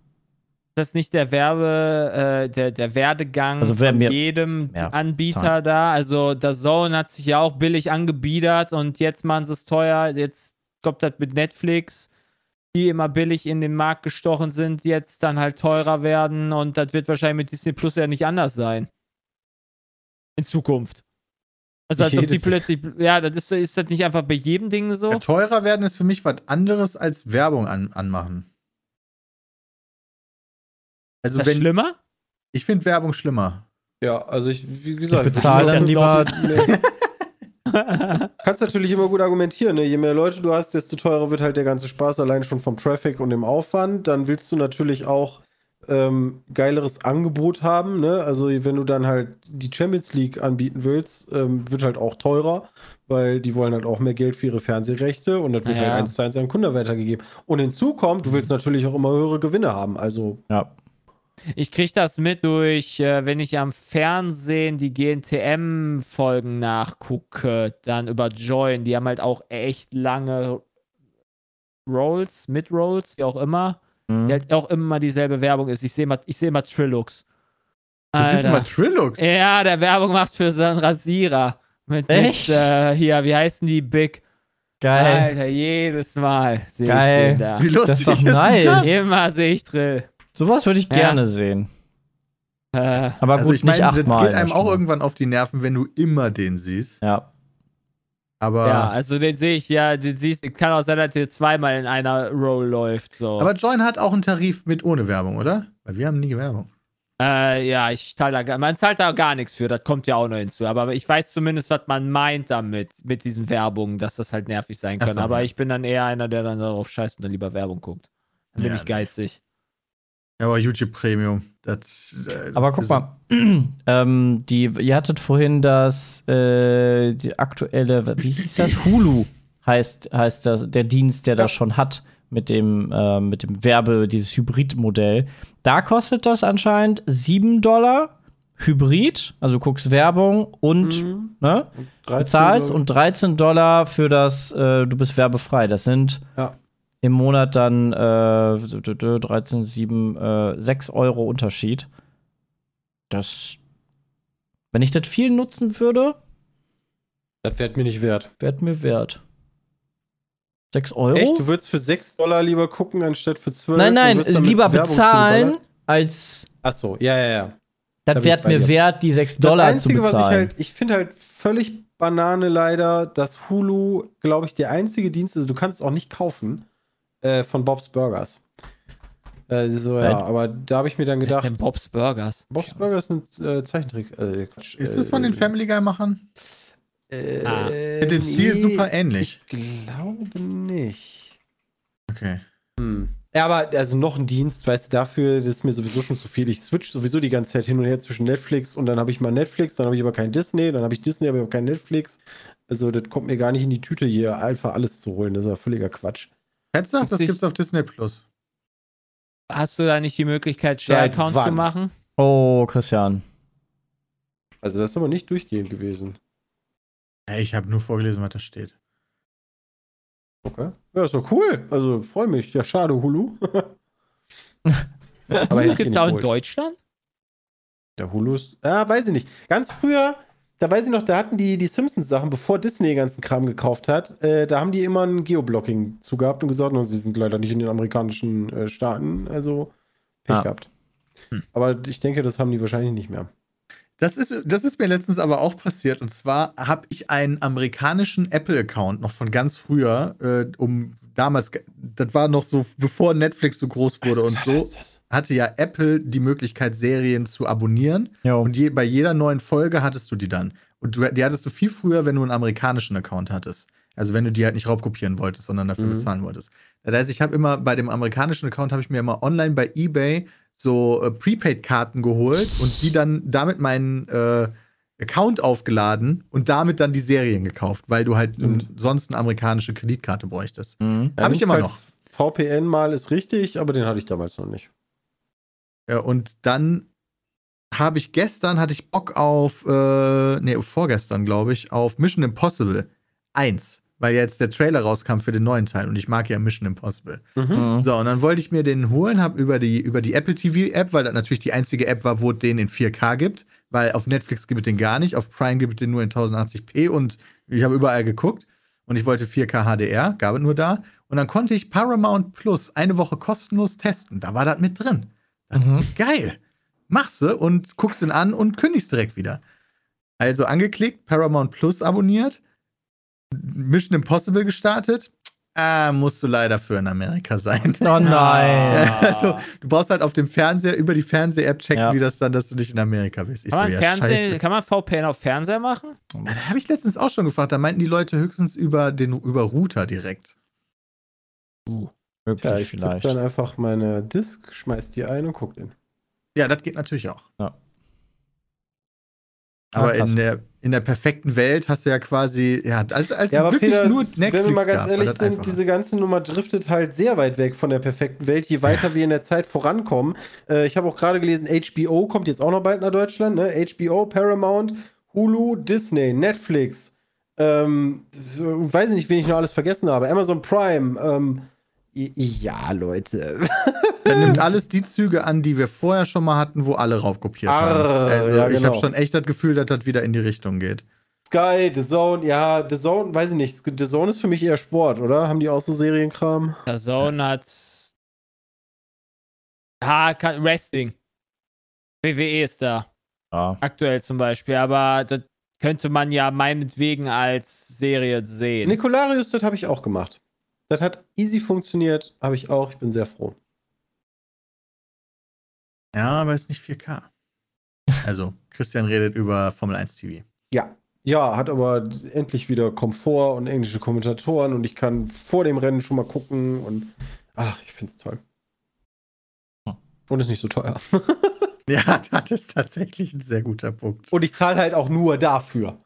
das nicht der Werbe, äh, der, der Werdegang Also von jedem Anbieter zahlen. da? Also der Zone hat sich ja auch billig angebiedert und jetzt machen sie es teuer. Jetzt kommt das mit Netflix, die immer billig in den Markt gestochen sind, jetzt dann halt teurer werden und das wird wahrscheinlich mit Disney Plus ja nicht anders sein. In Zukunft. Also als ob die plötzlich, ja, das ist, ist das nicht einfach bei jedem Ding so? Ja, teurer werden ist für mich was anderes als Werbung an, anmachen. Also ist das wenn schlimmer? ich finde Werbung schlimmer. Ja, also ich, wie gesagt, Ich bezahle dann das lieber-. Kannst natürlich immer gut argumentieren, ne? Je mehr Leute du hast, desto teurer wird halt der ganze Spaß, allein schon vom Traffic und dem Aufwand. Dann willst du natürlich auch ähm, geileres Angebot haben, ne? Also wenn du dann halt die Champions League anbieten willst, ähm, wird halt auch teurer, weil die wollen halt auch mehr Geld für ihre Fernsehrechte und das wird Ja. halt eins zu eins an Kunden weitergegeben. Und hinzu kommt, du willst natürlich auch immer höhere Gewinne haben. Also Ja. Ich kriege das mit durch, äh, wenn ich am Fernsehen die GNTM-Folgen nachgucke, dann über Join. Die haben halt auch echt lange Rolls, Mid-Rolls, wie auch immer. Mhm. Die halt auch immer dieselbe Werbung ist. Ich sehe immer, ich seh immer Trillux. Du siehst Alter. immer Trilux. Ja, der Werbung macht für so einen Rasierer. Mit, Echt? mit äh, hier, wie heißen die? Big. Geil. Alter, jedes Mal sehe ich Geil. den da. Wie lustig Das ist doch nice. Immer sehe ich Trill. Sowas würde ich Ja. gerne sehen. Äh, Aber Also gut, ich meine, nicht das achtmal. geht einem auch irgendwann auf die Nerven, wenn du immer den siehst. Ja. Aber, Ja, also den sehe ich ja, den siehst kann auch sein, dass der zweimal in einer Roll läuft. So. aber Join hat auch einen Tarif mit ohne Werbung, oder? Weil wir haben nie Werbung. Äh, ja, ich zahle da, gar- man zahlt da gar nichts für, das kommt ja auch noch hinzu. Aber ich weiß zumindest, was man meint damit, mit diesen Werbungen, dass das halt nervig sein kann. so, aber ja. ich bin dann eher einer, der dann darauf scheißt und dann lieber Werbung guckt. Dann bin Ja, ich nee. geizig. Ja, aber YouTube Premium. Das, äh, Aber guck mal, ähm, die, ihr hattet vorhin das, äh, die aktuelle, wie hieß das? Hulu heißt, heißt das, der Dienst, der das schon hat mit dem, äh, mit dem Werbe, dieses Hybrid-Modell. Da kostet das anscheinend 7 Dollar Hybrid, also du guckst Werbung und Mhm. ne, 13, bezahlst ich. und 13 Dollar für das, äh, du bist werbefrei. Das sind Ja. Im Monat dann äh, 13, 7, äh, 6 Euro Unterschied. Das, wenn ich das viel nutzen würde, Das wird mir nicht wert. wäre mir wert. 6 Euro? Echt? Du würdest für 6 Dollar lieber gucken, anstatt für 12? nein, nein, lieber Werbung bezahlen, als Achso, ja, ja, ja. das wäre mir dir. wert, die 6 Dollar das Einzige, zu was ich bezahlen. halt, ich finde halt völlig Banane leider, dass Hulu, glaube ich, der einzige Dienst ist, du kannst es auch nicht kaufen, äh, von Bob's Burgers. Äh, so, ja, aber da habe ich mir dann Was ist gedacht, denn Bob's Burgers? Bob's Burgers ist ein äh, Zeichentrick. Äh, Quatsch, ist äh, das von den Family Guy-Machern? Äh, Ah. Mit dem Stil nee, super ähnlich. Ich glaube nicht. Okay. Hm. Ja, aber also noch ein Dienst, weißt du, dafür das ist mir sowieso schon zu viel. Ich switch sowieso die ganze Zeit hin und her zwischen Netflix und dann habe ich mal Netflix, dann habe ich aber kein Disney, dann habe ich Disney, aber kein Netflix. Also das kommt mir gar nicht in die Tüte hier, einfach alles zu holen. Das ist ja völliger Quatsch. Hättest du gesagt, das gibt's auf Disney Plus. Hast du da nicht die Möglichkeit, Share-Accounts zu machen? oh, Christian. Also das ist aber nicht durchgehend gewesen. Ich habe nur vorgelesen, was da steht. Okay. Ja, ist doch cool. Also freue mich. Ja, schade, Hulu. aber ich Gibt es auch in. Deutschland? Der Hulu ist. Ah, weiß ich nicht. Ganz früher, da weiß ich noch, da hatten die die Simpsons-Sachen, bevor Disney den ganzen Kram gekauft hat, äh, da haben die immer ein Geoblocking zugehabt und gesagt, no, sie sind leider nicht in den amerikanischen äh, Staaten, also Pech Ah. gehabt. Hm. Aber ich denke, das haben die wahrscheinlich nicht mehr. Das ist, das ist mir letztens aber auch passiert. Und zwar habe ich einen amerikanischen Apple-Account noch von ganz früher, äh, um damals, das war noch so, bevor Netflix so groß wurde und so, hatte ja Apple die Möglichkeit, Serien zu abonnieren. Jo. Und je, bei jeder neuen Folge hattest du die dann. Und du, die hattest du viel früher, wenn du einen amerikanischen Account hattest. Also wenn du die halt nicht raubkopieren wolltest, sondern dafür Mhm. bezahlen wolltest. Das heißt, ich habe immer bei dem amerikanischen Account habe ich mir immer online bei eBay so äh, Prepaid-Karten geholt und die dann damit meinen äh, Account aufgeladen und damit dann die Serien gekauft, weil du halt Mhm. sonst eine amerikanische Kreditkarte bräuchtest. Mhm. Hab ich immer halt noch. VPN mal ist richtig, aber den hatte ich damals noch nicht. Ja, und dann habe ich gestern, hatte ich Bock auf, äh, nee, vorgestern, glaube ich, auf Mission Impossible 1, weil jetzt der Trailer rauskam für den neuen Teil und ich mag ja Mission Impossible. Mhm. So, und dann wollte ich mir den holen, habe über die, über die Apple TV App, weil das natürlich die einzige App war, wo es den in 4K gibt, weil auf Netflix gibt es den gar nicht, auf Prime gibt es den nur in 1080p und ich habe überall geguckt und ich wollte 4K HDR, gab es nur da. Und dann konnte ich Paramount Plus eine Woche kostenlos testen. Da war das mit drin. Ist so geil. Machst du und guckst ihn an und kündigst direkt wieder. Also angeklickt, Paramount Plus abonniert, Mission Impossible gestartet. Ah, musst du leider für in Amerika sein. Oh nein. Also, du brauchst halt auf dem Fernseher, über die Fernseh-App checken Ja. die das dann, dass du nicht in Amerika bist. Ich Kann man, so, ja, Fernseh, kann man VPN auf Fernseher machen? Ja, Da habe ich letztens auch schon gefragt. Da meinten die Leute höchstens über den über Router direkt. Möglich Ja, ich vielleicht. dann einfach meine Disk, schmeiß die ein und guck den. Ja, das geht natürlich auch. Ja. Aber Ah, krass. in der, in der perfekten Welt hast du ja quasi, ja, als, als Ja, aber wirklich Peter, nur Netflix wenn wir mal gab, ganz war ehrlich sind, einfacher. diese ganze Nummer driftet halt sehr weit weg von der perfekten Welt, je weiter wir in der Zeit vorankommen. Äh, ich habe auch gerade gelesen, HBO kommt jetzt auch noch bald nach Deutschland, ne? HBO, Paramount, Hulu, Disney, Netflix, ähm, weiß ich nicht, wen ich noch alles vergessen habe, Amazon Prime, ähm, ja, Leute. Dann nimmt alles die Züge an, die wir vorher schon mal hatten, wo alle raubkopiert haben. Arr, Also ja, ich genau. habe schon echt das Gefühl, dass das wieder in die Richtung geht. Sky, The Zone, ja, The Zone, weiß ich nicht, The Zone ist für mich eher Sport, oder? Haben die auch so Serienkram? Der Zone hat. Ah, kann, Wrestling. WWE ist da. Ja. Aktuell zum Beispiel. Aber das könnte man ja meinetwegen als Serie sehen. Nicolarius, das habe ich auch gemacht. Das hat easy funktioniert, habe ich auch. Ich bin sehr froh. Ja, aber ist nicht 4K. Also, Christian redet über Formel 1 TV. Ja. Ja, hat aber endlich wieder Komfort und englische Kommentatoren und ich kann vor dem Rennen schon mal gucken und ach, ich find's toll. Hm. Und ist nicht so teuer. Ja, das ist tatsächlich ein sehr guter Punkt. Und ich zahle halt auch nur dafür.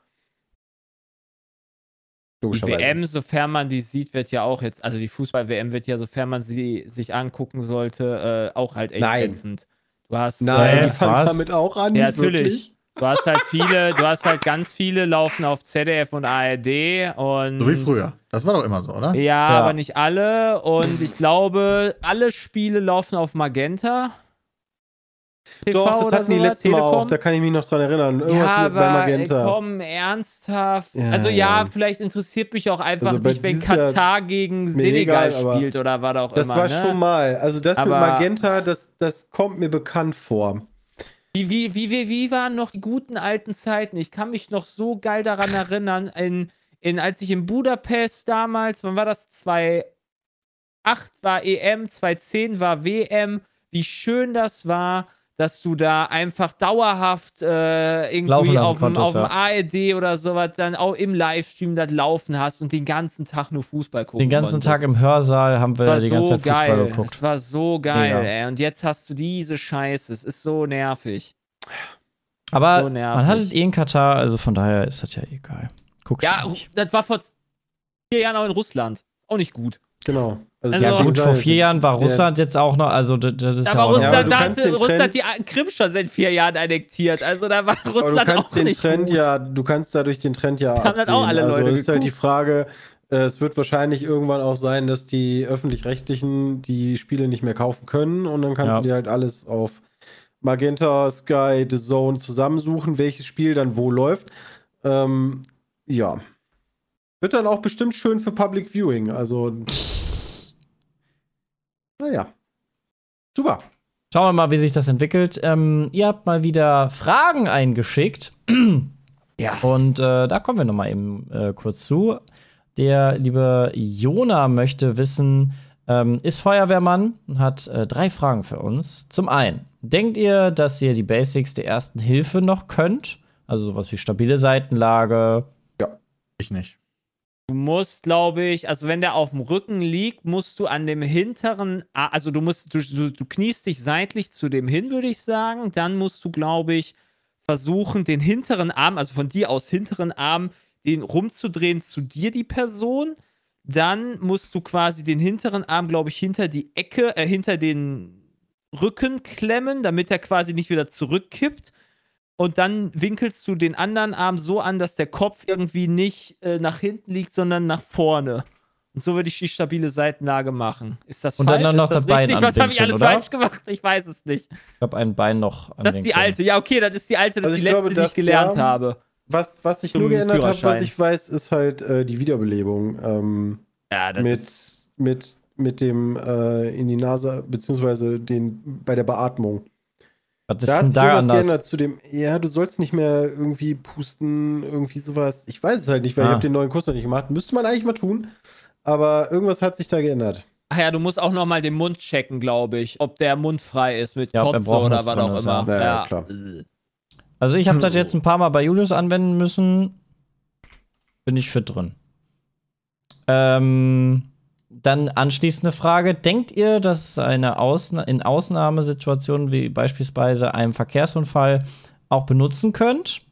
Die. WM, sofern man die sieht, wird ja auch jetzt, also die Fußball-WM wird ja, sofern man sie sich angucken sollte, äh, auch halt echt Nein. ätzend. Du hast. Nein, Äh, die fangen was? damit auch an. Ja, nicht wirklich. natürlich. Du hast halt viele, du hast halt ganz viele laufen auf ZDF und ARD und. So wie früher. Das war doch immer so, oder? Ja, Ja. aber nicht alle. Und ich glaube, alle Spiele laufen auf Magenta. TV Doch, das hatten die sowas, letzte Mal auch. Telekom. Da kann ich mich noch dran erinnern. Irgendwas ja, mit bei aber Magenta. komm, ernsthaft. Ja, also ja, ja. vielleicht interessiert mich auch einfach Also nicht, wenn Katar gegen Senegal egal, aber spielt oder war doch Das immer. war ne? schon mal. Also das Aber- mit Magenta, das, das kommt mir bekannt vor. Wie, wie, wie, wie, wie waren noch die guten alten Zeiten? Ich kann mich noch so geil daran erinnern, in, in, als ich in Budapest damals, wann war das? 2008 war EM, 2010 war WM, wie schön das war, dass du da einfach dauerhaft äh, irgendwie auf dem, konntest, auf dem ja. ARD oder sowas dann auch im Livestream das laufen hast und den ganzen Tag nur Fußball gucken Den ganzen konntest. Tag im Hörsaal haben wir war die so ganze Zeit Fußball geil. geguckt. Es war so geil, Mega. ey. Und jetzt hast du diese Scheiße. Es ist so nervig. Aber so nervig. man hat es eh in Katar, also von daher ist das ja egal. Guckst Ja, das war vor vier Jahren auch in Russland. Auch nicht gut. Genau. Also- Ja, Also- gut, vor vier Jahren war Russland jetzt auch noch, also das, ist ja, aber auch Ja, aber Russland, da hat Russland die Krim schon seit vier Jahren annektiert. Also da war Aber du Russland kannst auch den nicht Trend gut. ja, du kannst dadurch den Trend ja haben das auch alle also Leute ist halt die. Frage, äh, es wird wahrscheinlich irgendwann auch sein, dass die öffentlich-rechtlichen die Spiele nicht mehr kaufen können und dann kannst Ja. du dir halt alles auf Magenta, Sky, The Zone zusammensuchen, welches Spiel dann wo läuft. Ähm, ja. Wird dann auch bestimmt schön für Public Viewing. Also. Naja. Super. Schauen wir mal, wie sich das entwickelt. Ähm, ihr habt mal wieder Fragen eingeschickt. Ja. Und äh, da kommen wir noch mal eben äh, kurz zu. Der liebe Jona möchte wissen, ähm, ist Feuerwehrmann und hat äh, drei Fragen für uns. Zum einen, denkt ihr, dass ihr die Basics der ersten Hilfe noch könnt? Also sowas wie stabile Seitenlage. Ich nicht. Du musst, glaube ich, also wenn der auf dem Rücken liegt, musst du an dem hinteren, also du musst, du, du, du kniest dich seitlich zu dem hin, würde ich sagen. Dann musst du, glaube ich, versuchen, den hinteren Arm, also von dir aus hinteren Arm, den rumzudrehen zu dir, die Person. Dann musst du quasi den hinteren Arm, glaube ich, hinter die Ecke, äh, hinter den Rücken klemmen, damit er quasi nicht wieder zurückkippt. Und dann winkelst du den anderen Arm so an, dass der Kopf irgendwie nicht äh, nach hinten liegt, sondern nach vorne. Und so würde ich die stabile Seitenlage machen. Ist das Und dann falsch? noch ist das das Bein richtig? Was habe ich alles oder? falsch gemacht? Ich weiß es nicht. Ich habe ein Bein noch an Das ist die alte. Ja, okay, das ist die alte, das Also ist ich die letzte, glaube, die ich gelernt wir- habe. Was, was ich nur geändert habe, was ich weiß, ist halt äh, die Wiederbelebung. Ähm, Ja, das mit, ist. mit, mit dem äh, in die Nase, beziehungsweise den, bei der Beatmung. Was ist da denn da irgendwas anders? geändert zu dem, ja, du sollst nicht mehr irgendwie pusten, irgendwie sowas. Ich weiß es halt nicht, weil ich Ah. habe den neuen Kurs noch nicht gemacht. Müsste man eigentlich mal tun. Aber irgendwas hat sich da geändert. Ach ja, du musst auch noch mal den Mund checken, glaube ich, ob der Mund frei ist mit Ja, Kotze oder was auch ist, immer. ja. Ja, Ja, klar. Also ich habe das jetzt ein paar Mal bei Julius anwenden müssen. Bin ich fit drin. Ähm, dann anschließende Frage. Denkt ihr, dass eine Ausna in Ausnahmesituationen wie beispielsweise einem Verkehrsunfall auch benutzen könnt?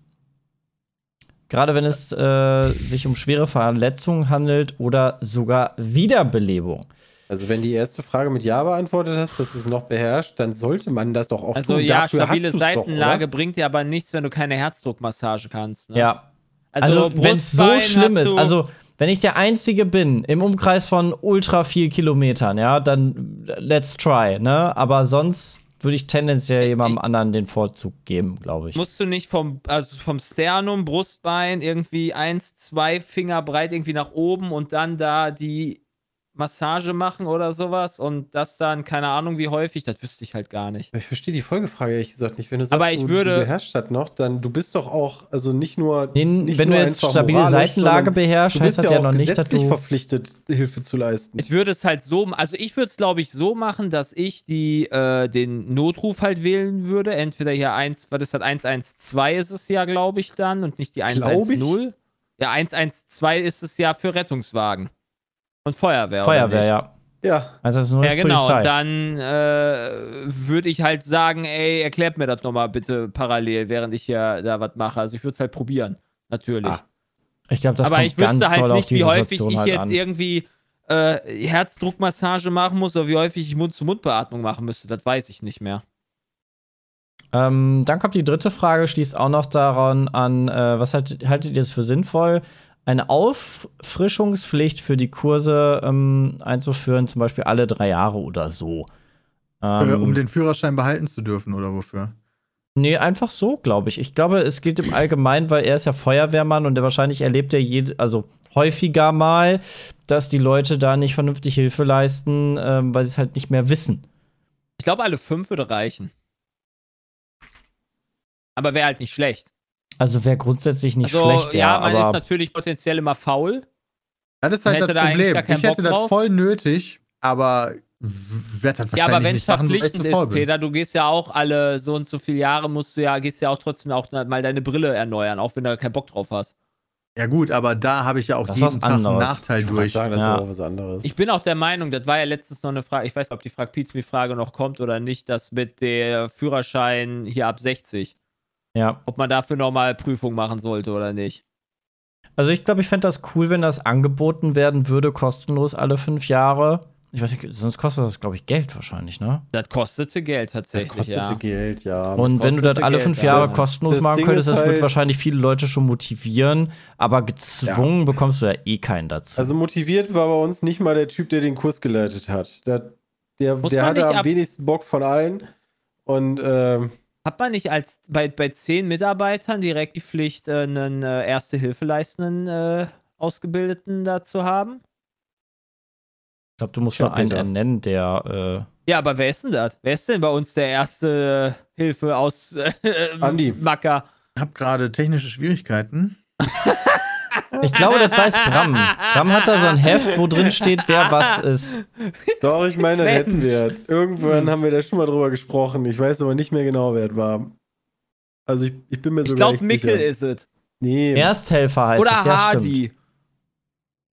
Gerade wenn es äh, sich um schwere Verletzungen handelt oder sogar Wiederbelebung. Also, wenn die erste Frage mit Ja beantwortet hast, dass du es noch beherrscht, dann sollte man das doch auch Also tun. ja, Dafür stabile Seitenlage Doch, bringt dir aber nichts, wenn du keine Herzdruckmassage kannst. Ne? Ja, Also, wenn es so schlimm ist, also wenn ich der Einzige bin im Umkreis von ultra viel Kilometern, ja, dann let's try, ne? Aber sonst würde ich tendenziell jemandem Ich- anderen den Vorzug geben, glaube ich. musst du nicht vom, also vom Sternum, Brustbein irgendwie eins, zwei Finger breit irgendwie nach oben und dann da die Massage machen oder sowas und das dann, keine Ahnung wie häufig, das wüsste ich halt gar nicht. Ich verstehe die Folgefrage ehrlich gesagt nicht. Wenn du sagst, Aber ich du, würde- du beherrschst das noch, dann du bist doch auch, also nicht nur. Nee, nicht wenn du nur jetzt einfach stabile Seitenlage beherrschst, du heißt das ja auch noch nicht, dass du- verpflichtet, Hilfe zu leisten. Ich würde es halt so, also ich würde es glaube ich so machen, dass ich die, äh, den Notruf halt wählen würde. Entweder hier 1, was ist das, 112 ist es ja, glaube ich, dann und nicht die Glaub ich? 110. Ja, 112 ist es ja für Rettungswagen. Und Feuerwehr. oder Feuerwehr, nicht? ja. ja. Also das ist nur Ja, genau. Polizei. Und dann äh, würde ich halt sagen, ey, erklärt mir das nochmal bitte parallel, während ich hier da was mache. Also ich würde es halt probieren. Natürlich. Ah, ich glaube, das Aber kommt ich wüsste halt nicht, wie häufig Situation ich halt jetzt an. irgendwie äh, Herzdruckmassage machen muss oder wie häufig ich Mund-zu-Mund-Beatmung machen müsste. Das weiß ich nicht mehr. Ähm, dann kommt die dritte Frage, schließt auch noch daran an, äh, was haltet, haltet ihr es für sinnvoll, eine Auffrischungspflicht für die Kurse ähm, einzuführen, zum Beispiel alle drei Jahre oder so? Äh, Ähm, um den Führerschein behalten zu dürfen oder wofür? Nee, einfach so, glaube ich. Ich glaube, es geht im Allgemeinen, weil er ist ja Feuerwehrmann und wahrscheinlich erlebt er jede, also häufiger mal, dass die Leute da nicht vernünftig Hilfe leisten, ähm, weil sie es halt nicht mehr wissen. Ich glaube, alle fünf würde reichen. Aber wäre halt nicht schlecht. Also wäre grundsätzlich nicht also, schlecht, ja, man ist aber natürlich potenziell immer faul. Das ist halt Hätte das da eigentlich Problem. gar keinen Ich hätte Bock das drauf? voll nötig, aber werde das wahrscheinlich Ja, aber wenn es verpflichtend ist. Peter, du gehst ja auch alle so und so viele Jahre, musst du ja, gehst ja auch trotzdem auch mal deine Brille erneuern, auch wenn du keinen Bock drauf hast. Ja gut, aber da habe ich ja auch Das ist jeden Tag einen anderes. Nachteil Ich durch. sagen, das Ja. ist auch was anderes. Ich bin auch der Meinung, das war ja letztens noch eine Frage, ich weiß nicht, ob die Frag Pizmi-Frage noch kommt oder nicht, dass mit der Führerschein hier ab 60, ja. ob man dafür nochmal Prüfung machen sollte oder nicht. Also ich glaube, ich fände das cool, wenn das angeboten werden würde, kostenlos alle fünf Jahre. Ich weiß nicht, sonst kostet das, glaube ich, Geld wahrscheinlich, ne? Das kostete Geld das tatsächlich, kostete ja. Geld, ja. Und wenn du das alle Geld, fünf ja. Jahre Das- kostenlos das machen Ding könntest, das wird halt- wahrscheinlich viele Leute schon motivieren, aber gezwungen bekommst du ja eh keinen dazu. Also motiviert war bei uns nicht mal der Typ, der den Kurs geleitet hat. Der, der, der hatte am wenigsten Bock von allen. Und ähm, Hat man nicht als bei, bei zehn Mitarbeitern direkt die Pflicht, äh, einen äh, Erste-Hilfe-leistenden äh, Ausgebildeten da zu haben? ich glaube, du musst nur einen ernennen, der Ja, aber wer ist denn das? Wer ist denn bei uns der erste Hilfe aus äh, Andi. Macker? Ich habe gerade technische Schwierigkeiten. Ich glaube, das weiß Bram. Bram hat da so ein Heft, wo drin steht, wer was ist. doch, ich meine, das hätten wir. Irgendwann Hm. haben wir da schon mal drüber gesprochen. Ich weiß aber nicht mehr genau, wer es war. Also ich, ich bin mir Ich sogar glaube, nicht Mickel sicher. ist es. Nee, Ersthelfer heißt Oder es, ja, stimmt. Hardy.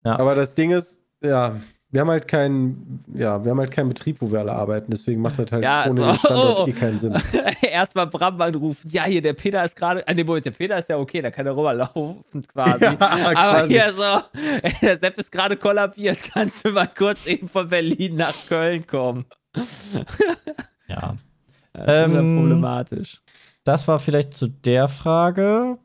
aber das Ding ist, ja, wir haben halt keinen, ja, wir haben halt keinen Betrieb, wo wir alle arbeiten. Deswegen macht das halt Ja, ohne so. den Standort Oh. eh keinen Sinn. Erstmal Bram anrufen. Ja, hier, der Peter ist gerade. An dem Moment, der Peter ist ja okay, da kann er rüberlaufen quasi. Ja, Aber quasi. hier so, ey, der Sepp ist gerade kollabiert. Kannst du mal kurz eben von Berlin nach Köln kommen? Ja. Das ist ja Ähm, problematisch. Das war vielleicht zu der Frage.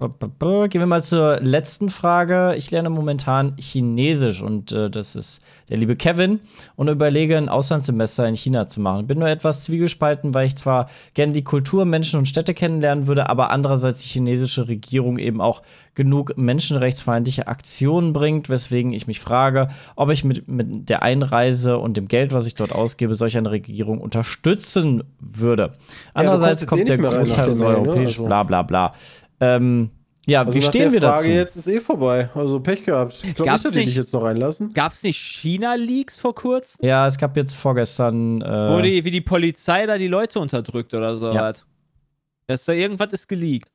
Gehen wir mal zur letzten Frage. Ich lerne momentan Chinesisch und äh, das ist der liebe Kevin und überlege, ein Auslandssemester in China zu machen. Bin nur etwas zwiegespalten, weil ich zwar gerne die Kultur, Menschen und Städte kennenlernen würde, aber andererseits die chinesische Regierung eben auch genug menschenrechtsfeindliche Aktionen bringt, weswegen ich mich frage, ob ich mit, mit der Einreise und dem Geld, was ich dort ausgebe, solch eine Regierung unterstützen würde. Andererseits jetzt kommt eh der Großteil unserer ne? europäischen Also- bla bla bla. Ähm, ja, Also wie nach stehen der wir Frage dazu? jetzt ist eh vorbei. Also Pech gehabt. Ich glaube nicht, dass die dich jetzt noch reinlassen. Gab es nicht China-Leaks vor kurzem? Ja, es gab jetzt vorgestern. Wo Äh, die, wie die Polizei da die Leute unterdrückt oder so. Ja. was. Das ist doch irgendwas ist geleakt.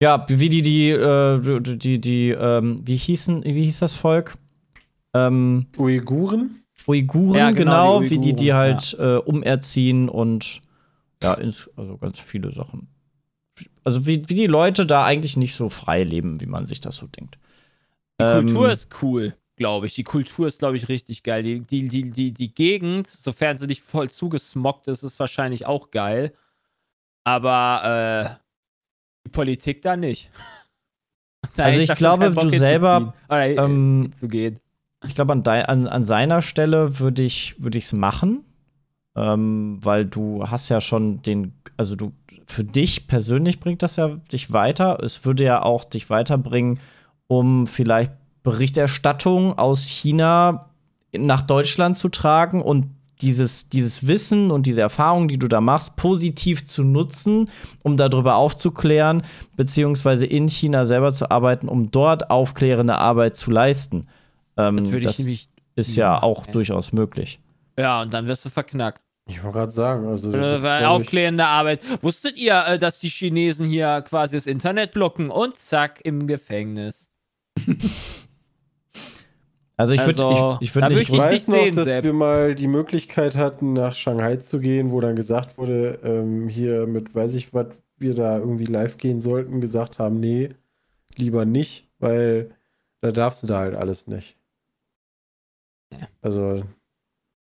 ja, wie die, die, äh, die, die, die ähm, wie hießen, wie hieß das Volk? Ähm, Uiguren? Uiguren, Ja, genau, genau, die wie die die Uiguren, halt äh, umerziehen und ja, ins, also ganz viele Sachen. Also wie, wie die Leute da eigentlich nicht so frei leben, wie man sich das so denkt. Die Ähm, Kultur ist cool, glaube ich. Die Kultur ist, glaube ich, richtig geil. Die, die, die, die, die Gegend, sofern sie nicht voll zugesmockt ist, ist wahrscheinlich auch geil. Aber äh, die Politik da nicht. Da Also ich glaube, du selber, äh, ähm, hinzugehen. Ich glaube, an, an, an seiner Stelle würde ich es machen, ähm, weil du hast ja schon den, also du für dich persönlich bringt das ja dich weiter. Es würde ja auch dich weiterbringen, um vielleicht Berichterstattung aus China nach Deutschland zu tragen und dieses, dieses Wissen und diese Erfahrung, die du da machst, positiv zu nutzen, um darüber aufzuklären, beziehungsweise in China selber zu arbeiten, um dort aufklärende Arbeit zu leisten. Ähm, Das das ist ja auch Okay. durchaus möglich. Ja, und dann wirst du verknackt. Ich wollte gerade sagen, also. Äh, das glaub ich- aufklärende Arbeit. Wusstet ihr, äh, dass die Chinesen hier quasi das Internet blocken und zack im Gefängnis? Also ich würde Also, ich, ich würd nicht ich grund- nicht weiß noch, sehen, dass Sepp. wir mal die Möglichkeit hatten, nach Shanghai zu gehen, wo dann gesagt wurde, ähm, hier mit weiß ich was, wir da irgendwie live gehen sollten, gesagt haben, nee, lieber nicht, weil da darfst du da halt alles nicht. Also,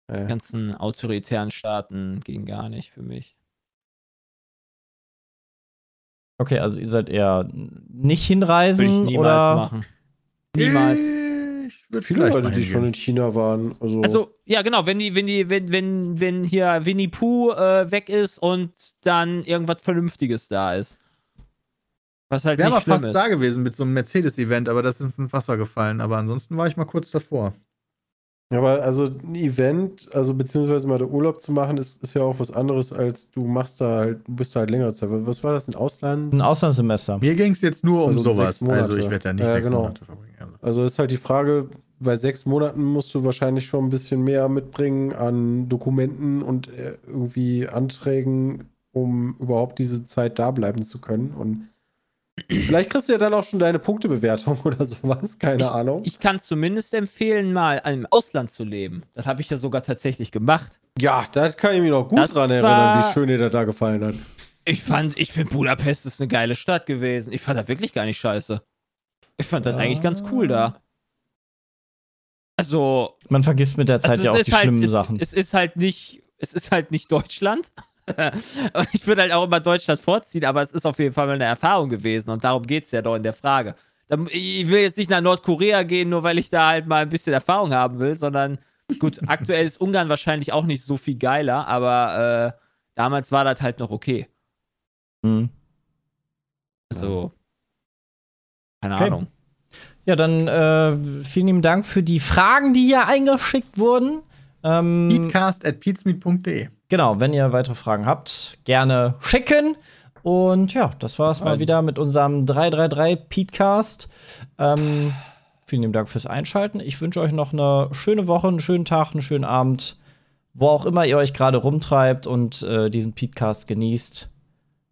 äh, Die ganzen autoritären Staaten ging gar nicht für mich. Okay, also ihr seid eher nicht Würde hinreisen ich niemals oder machen. Niemals. Ich würde viele vielleicht Leute, die schon in China waren. Also, Also, ja, genau, wenn die, wenn die, wenn, wenn, wenn hier Winnie Pooh äh, weg ist und dann irgendwas Vernünftiges da ist. Was halt Wäre schlimm fast ist. da gewesen mit so einem Mercedes-Event, aber das ist ins Wasser gefallen. Aber ansonsten war ich mal kurz davor. Aber also ein Event, also beziehungsweise mal der Urlaub zu machen, ist, ist ja auch was anderes, als du machst da halt, du bist da halt länger Zeit. Was war das, ein Ausland? ein Auslandssemester? Mir ging es jetzt nur um Also sowas. Also ich werde da nicht Ja, sechs genau. Monate verbringen. Also. Also ist halt die Frage, bei sechs Monaten musst du wahrscheinlich schon ein bisschen mehr mitbringen an Dokumenten und äh, irgendwie Anträgen, um überhaupt diese Zeit da bleiben zu können. Und vielleicht kriegst du ja dann auch schon deine Punktebewertung oder sowas, keine Ahnung. Ich kann zumindest empfehlen, mal im Ausland zu leben. Das habe ich ja sogar tatsächlich gemacht. ja, da kann ich mich noch gut Das dran erinnern, war- wie schön dir das da gefallen hat. Ich fand, ich finde Budapest ist eine geile Stadt gewesen. Ich fand das wirklich gar nicht scheiße. Ich fand das Ja. eigentlich ganz cool da. Also, Man vergisst mit der Zeit also ja auch die halt, schlimmen es, Sachen. Es ist halt nicht, es ist halt nicht Deutschland. Und ich würde halt auch immer Deutschland vorziehen, aber es ist auf jeden Fall mal eine Erfahrung gewesen und darum geht es ja doch in der Frage. Ich will jetzt nicht nach Nordkorea gehen, nur weil ich da halt mal ein bisschen Erfahrung haben will, sondern gut, aktuell ist Ungarn wahrscheinlich auch nicht so viel geiler, aber äh, damals war das halt noch okay. Mhm. Also, keine Okay. Ahnung. Ja, dann äh, vielen lieben Dank für die Fragen, die hier eingeschickt wurden. Ähm, Peatcast at peatsmeet.de. genau, wenn ihr weitere Fragen habt, gerne schicken. Und ja, das war's mal Nein. wieder mit unserem 333 Petecast. Ähm, vielen lieben Dank fürs Einschalten. Ich wünsche euch noch eine schöne Woche, einen schönen Tag, einen schönen Abend, wo auch immer ihr euch gerade rumtreibt und äh, diesen Petecast genießt.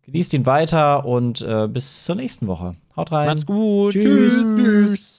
Genießt ihn weiter und äh, bis zur nächsten Woche. Haut rein. Macht's gut. Tschüss. Tschüss.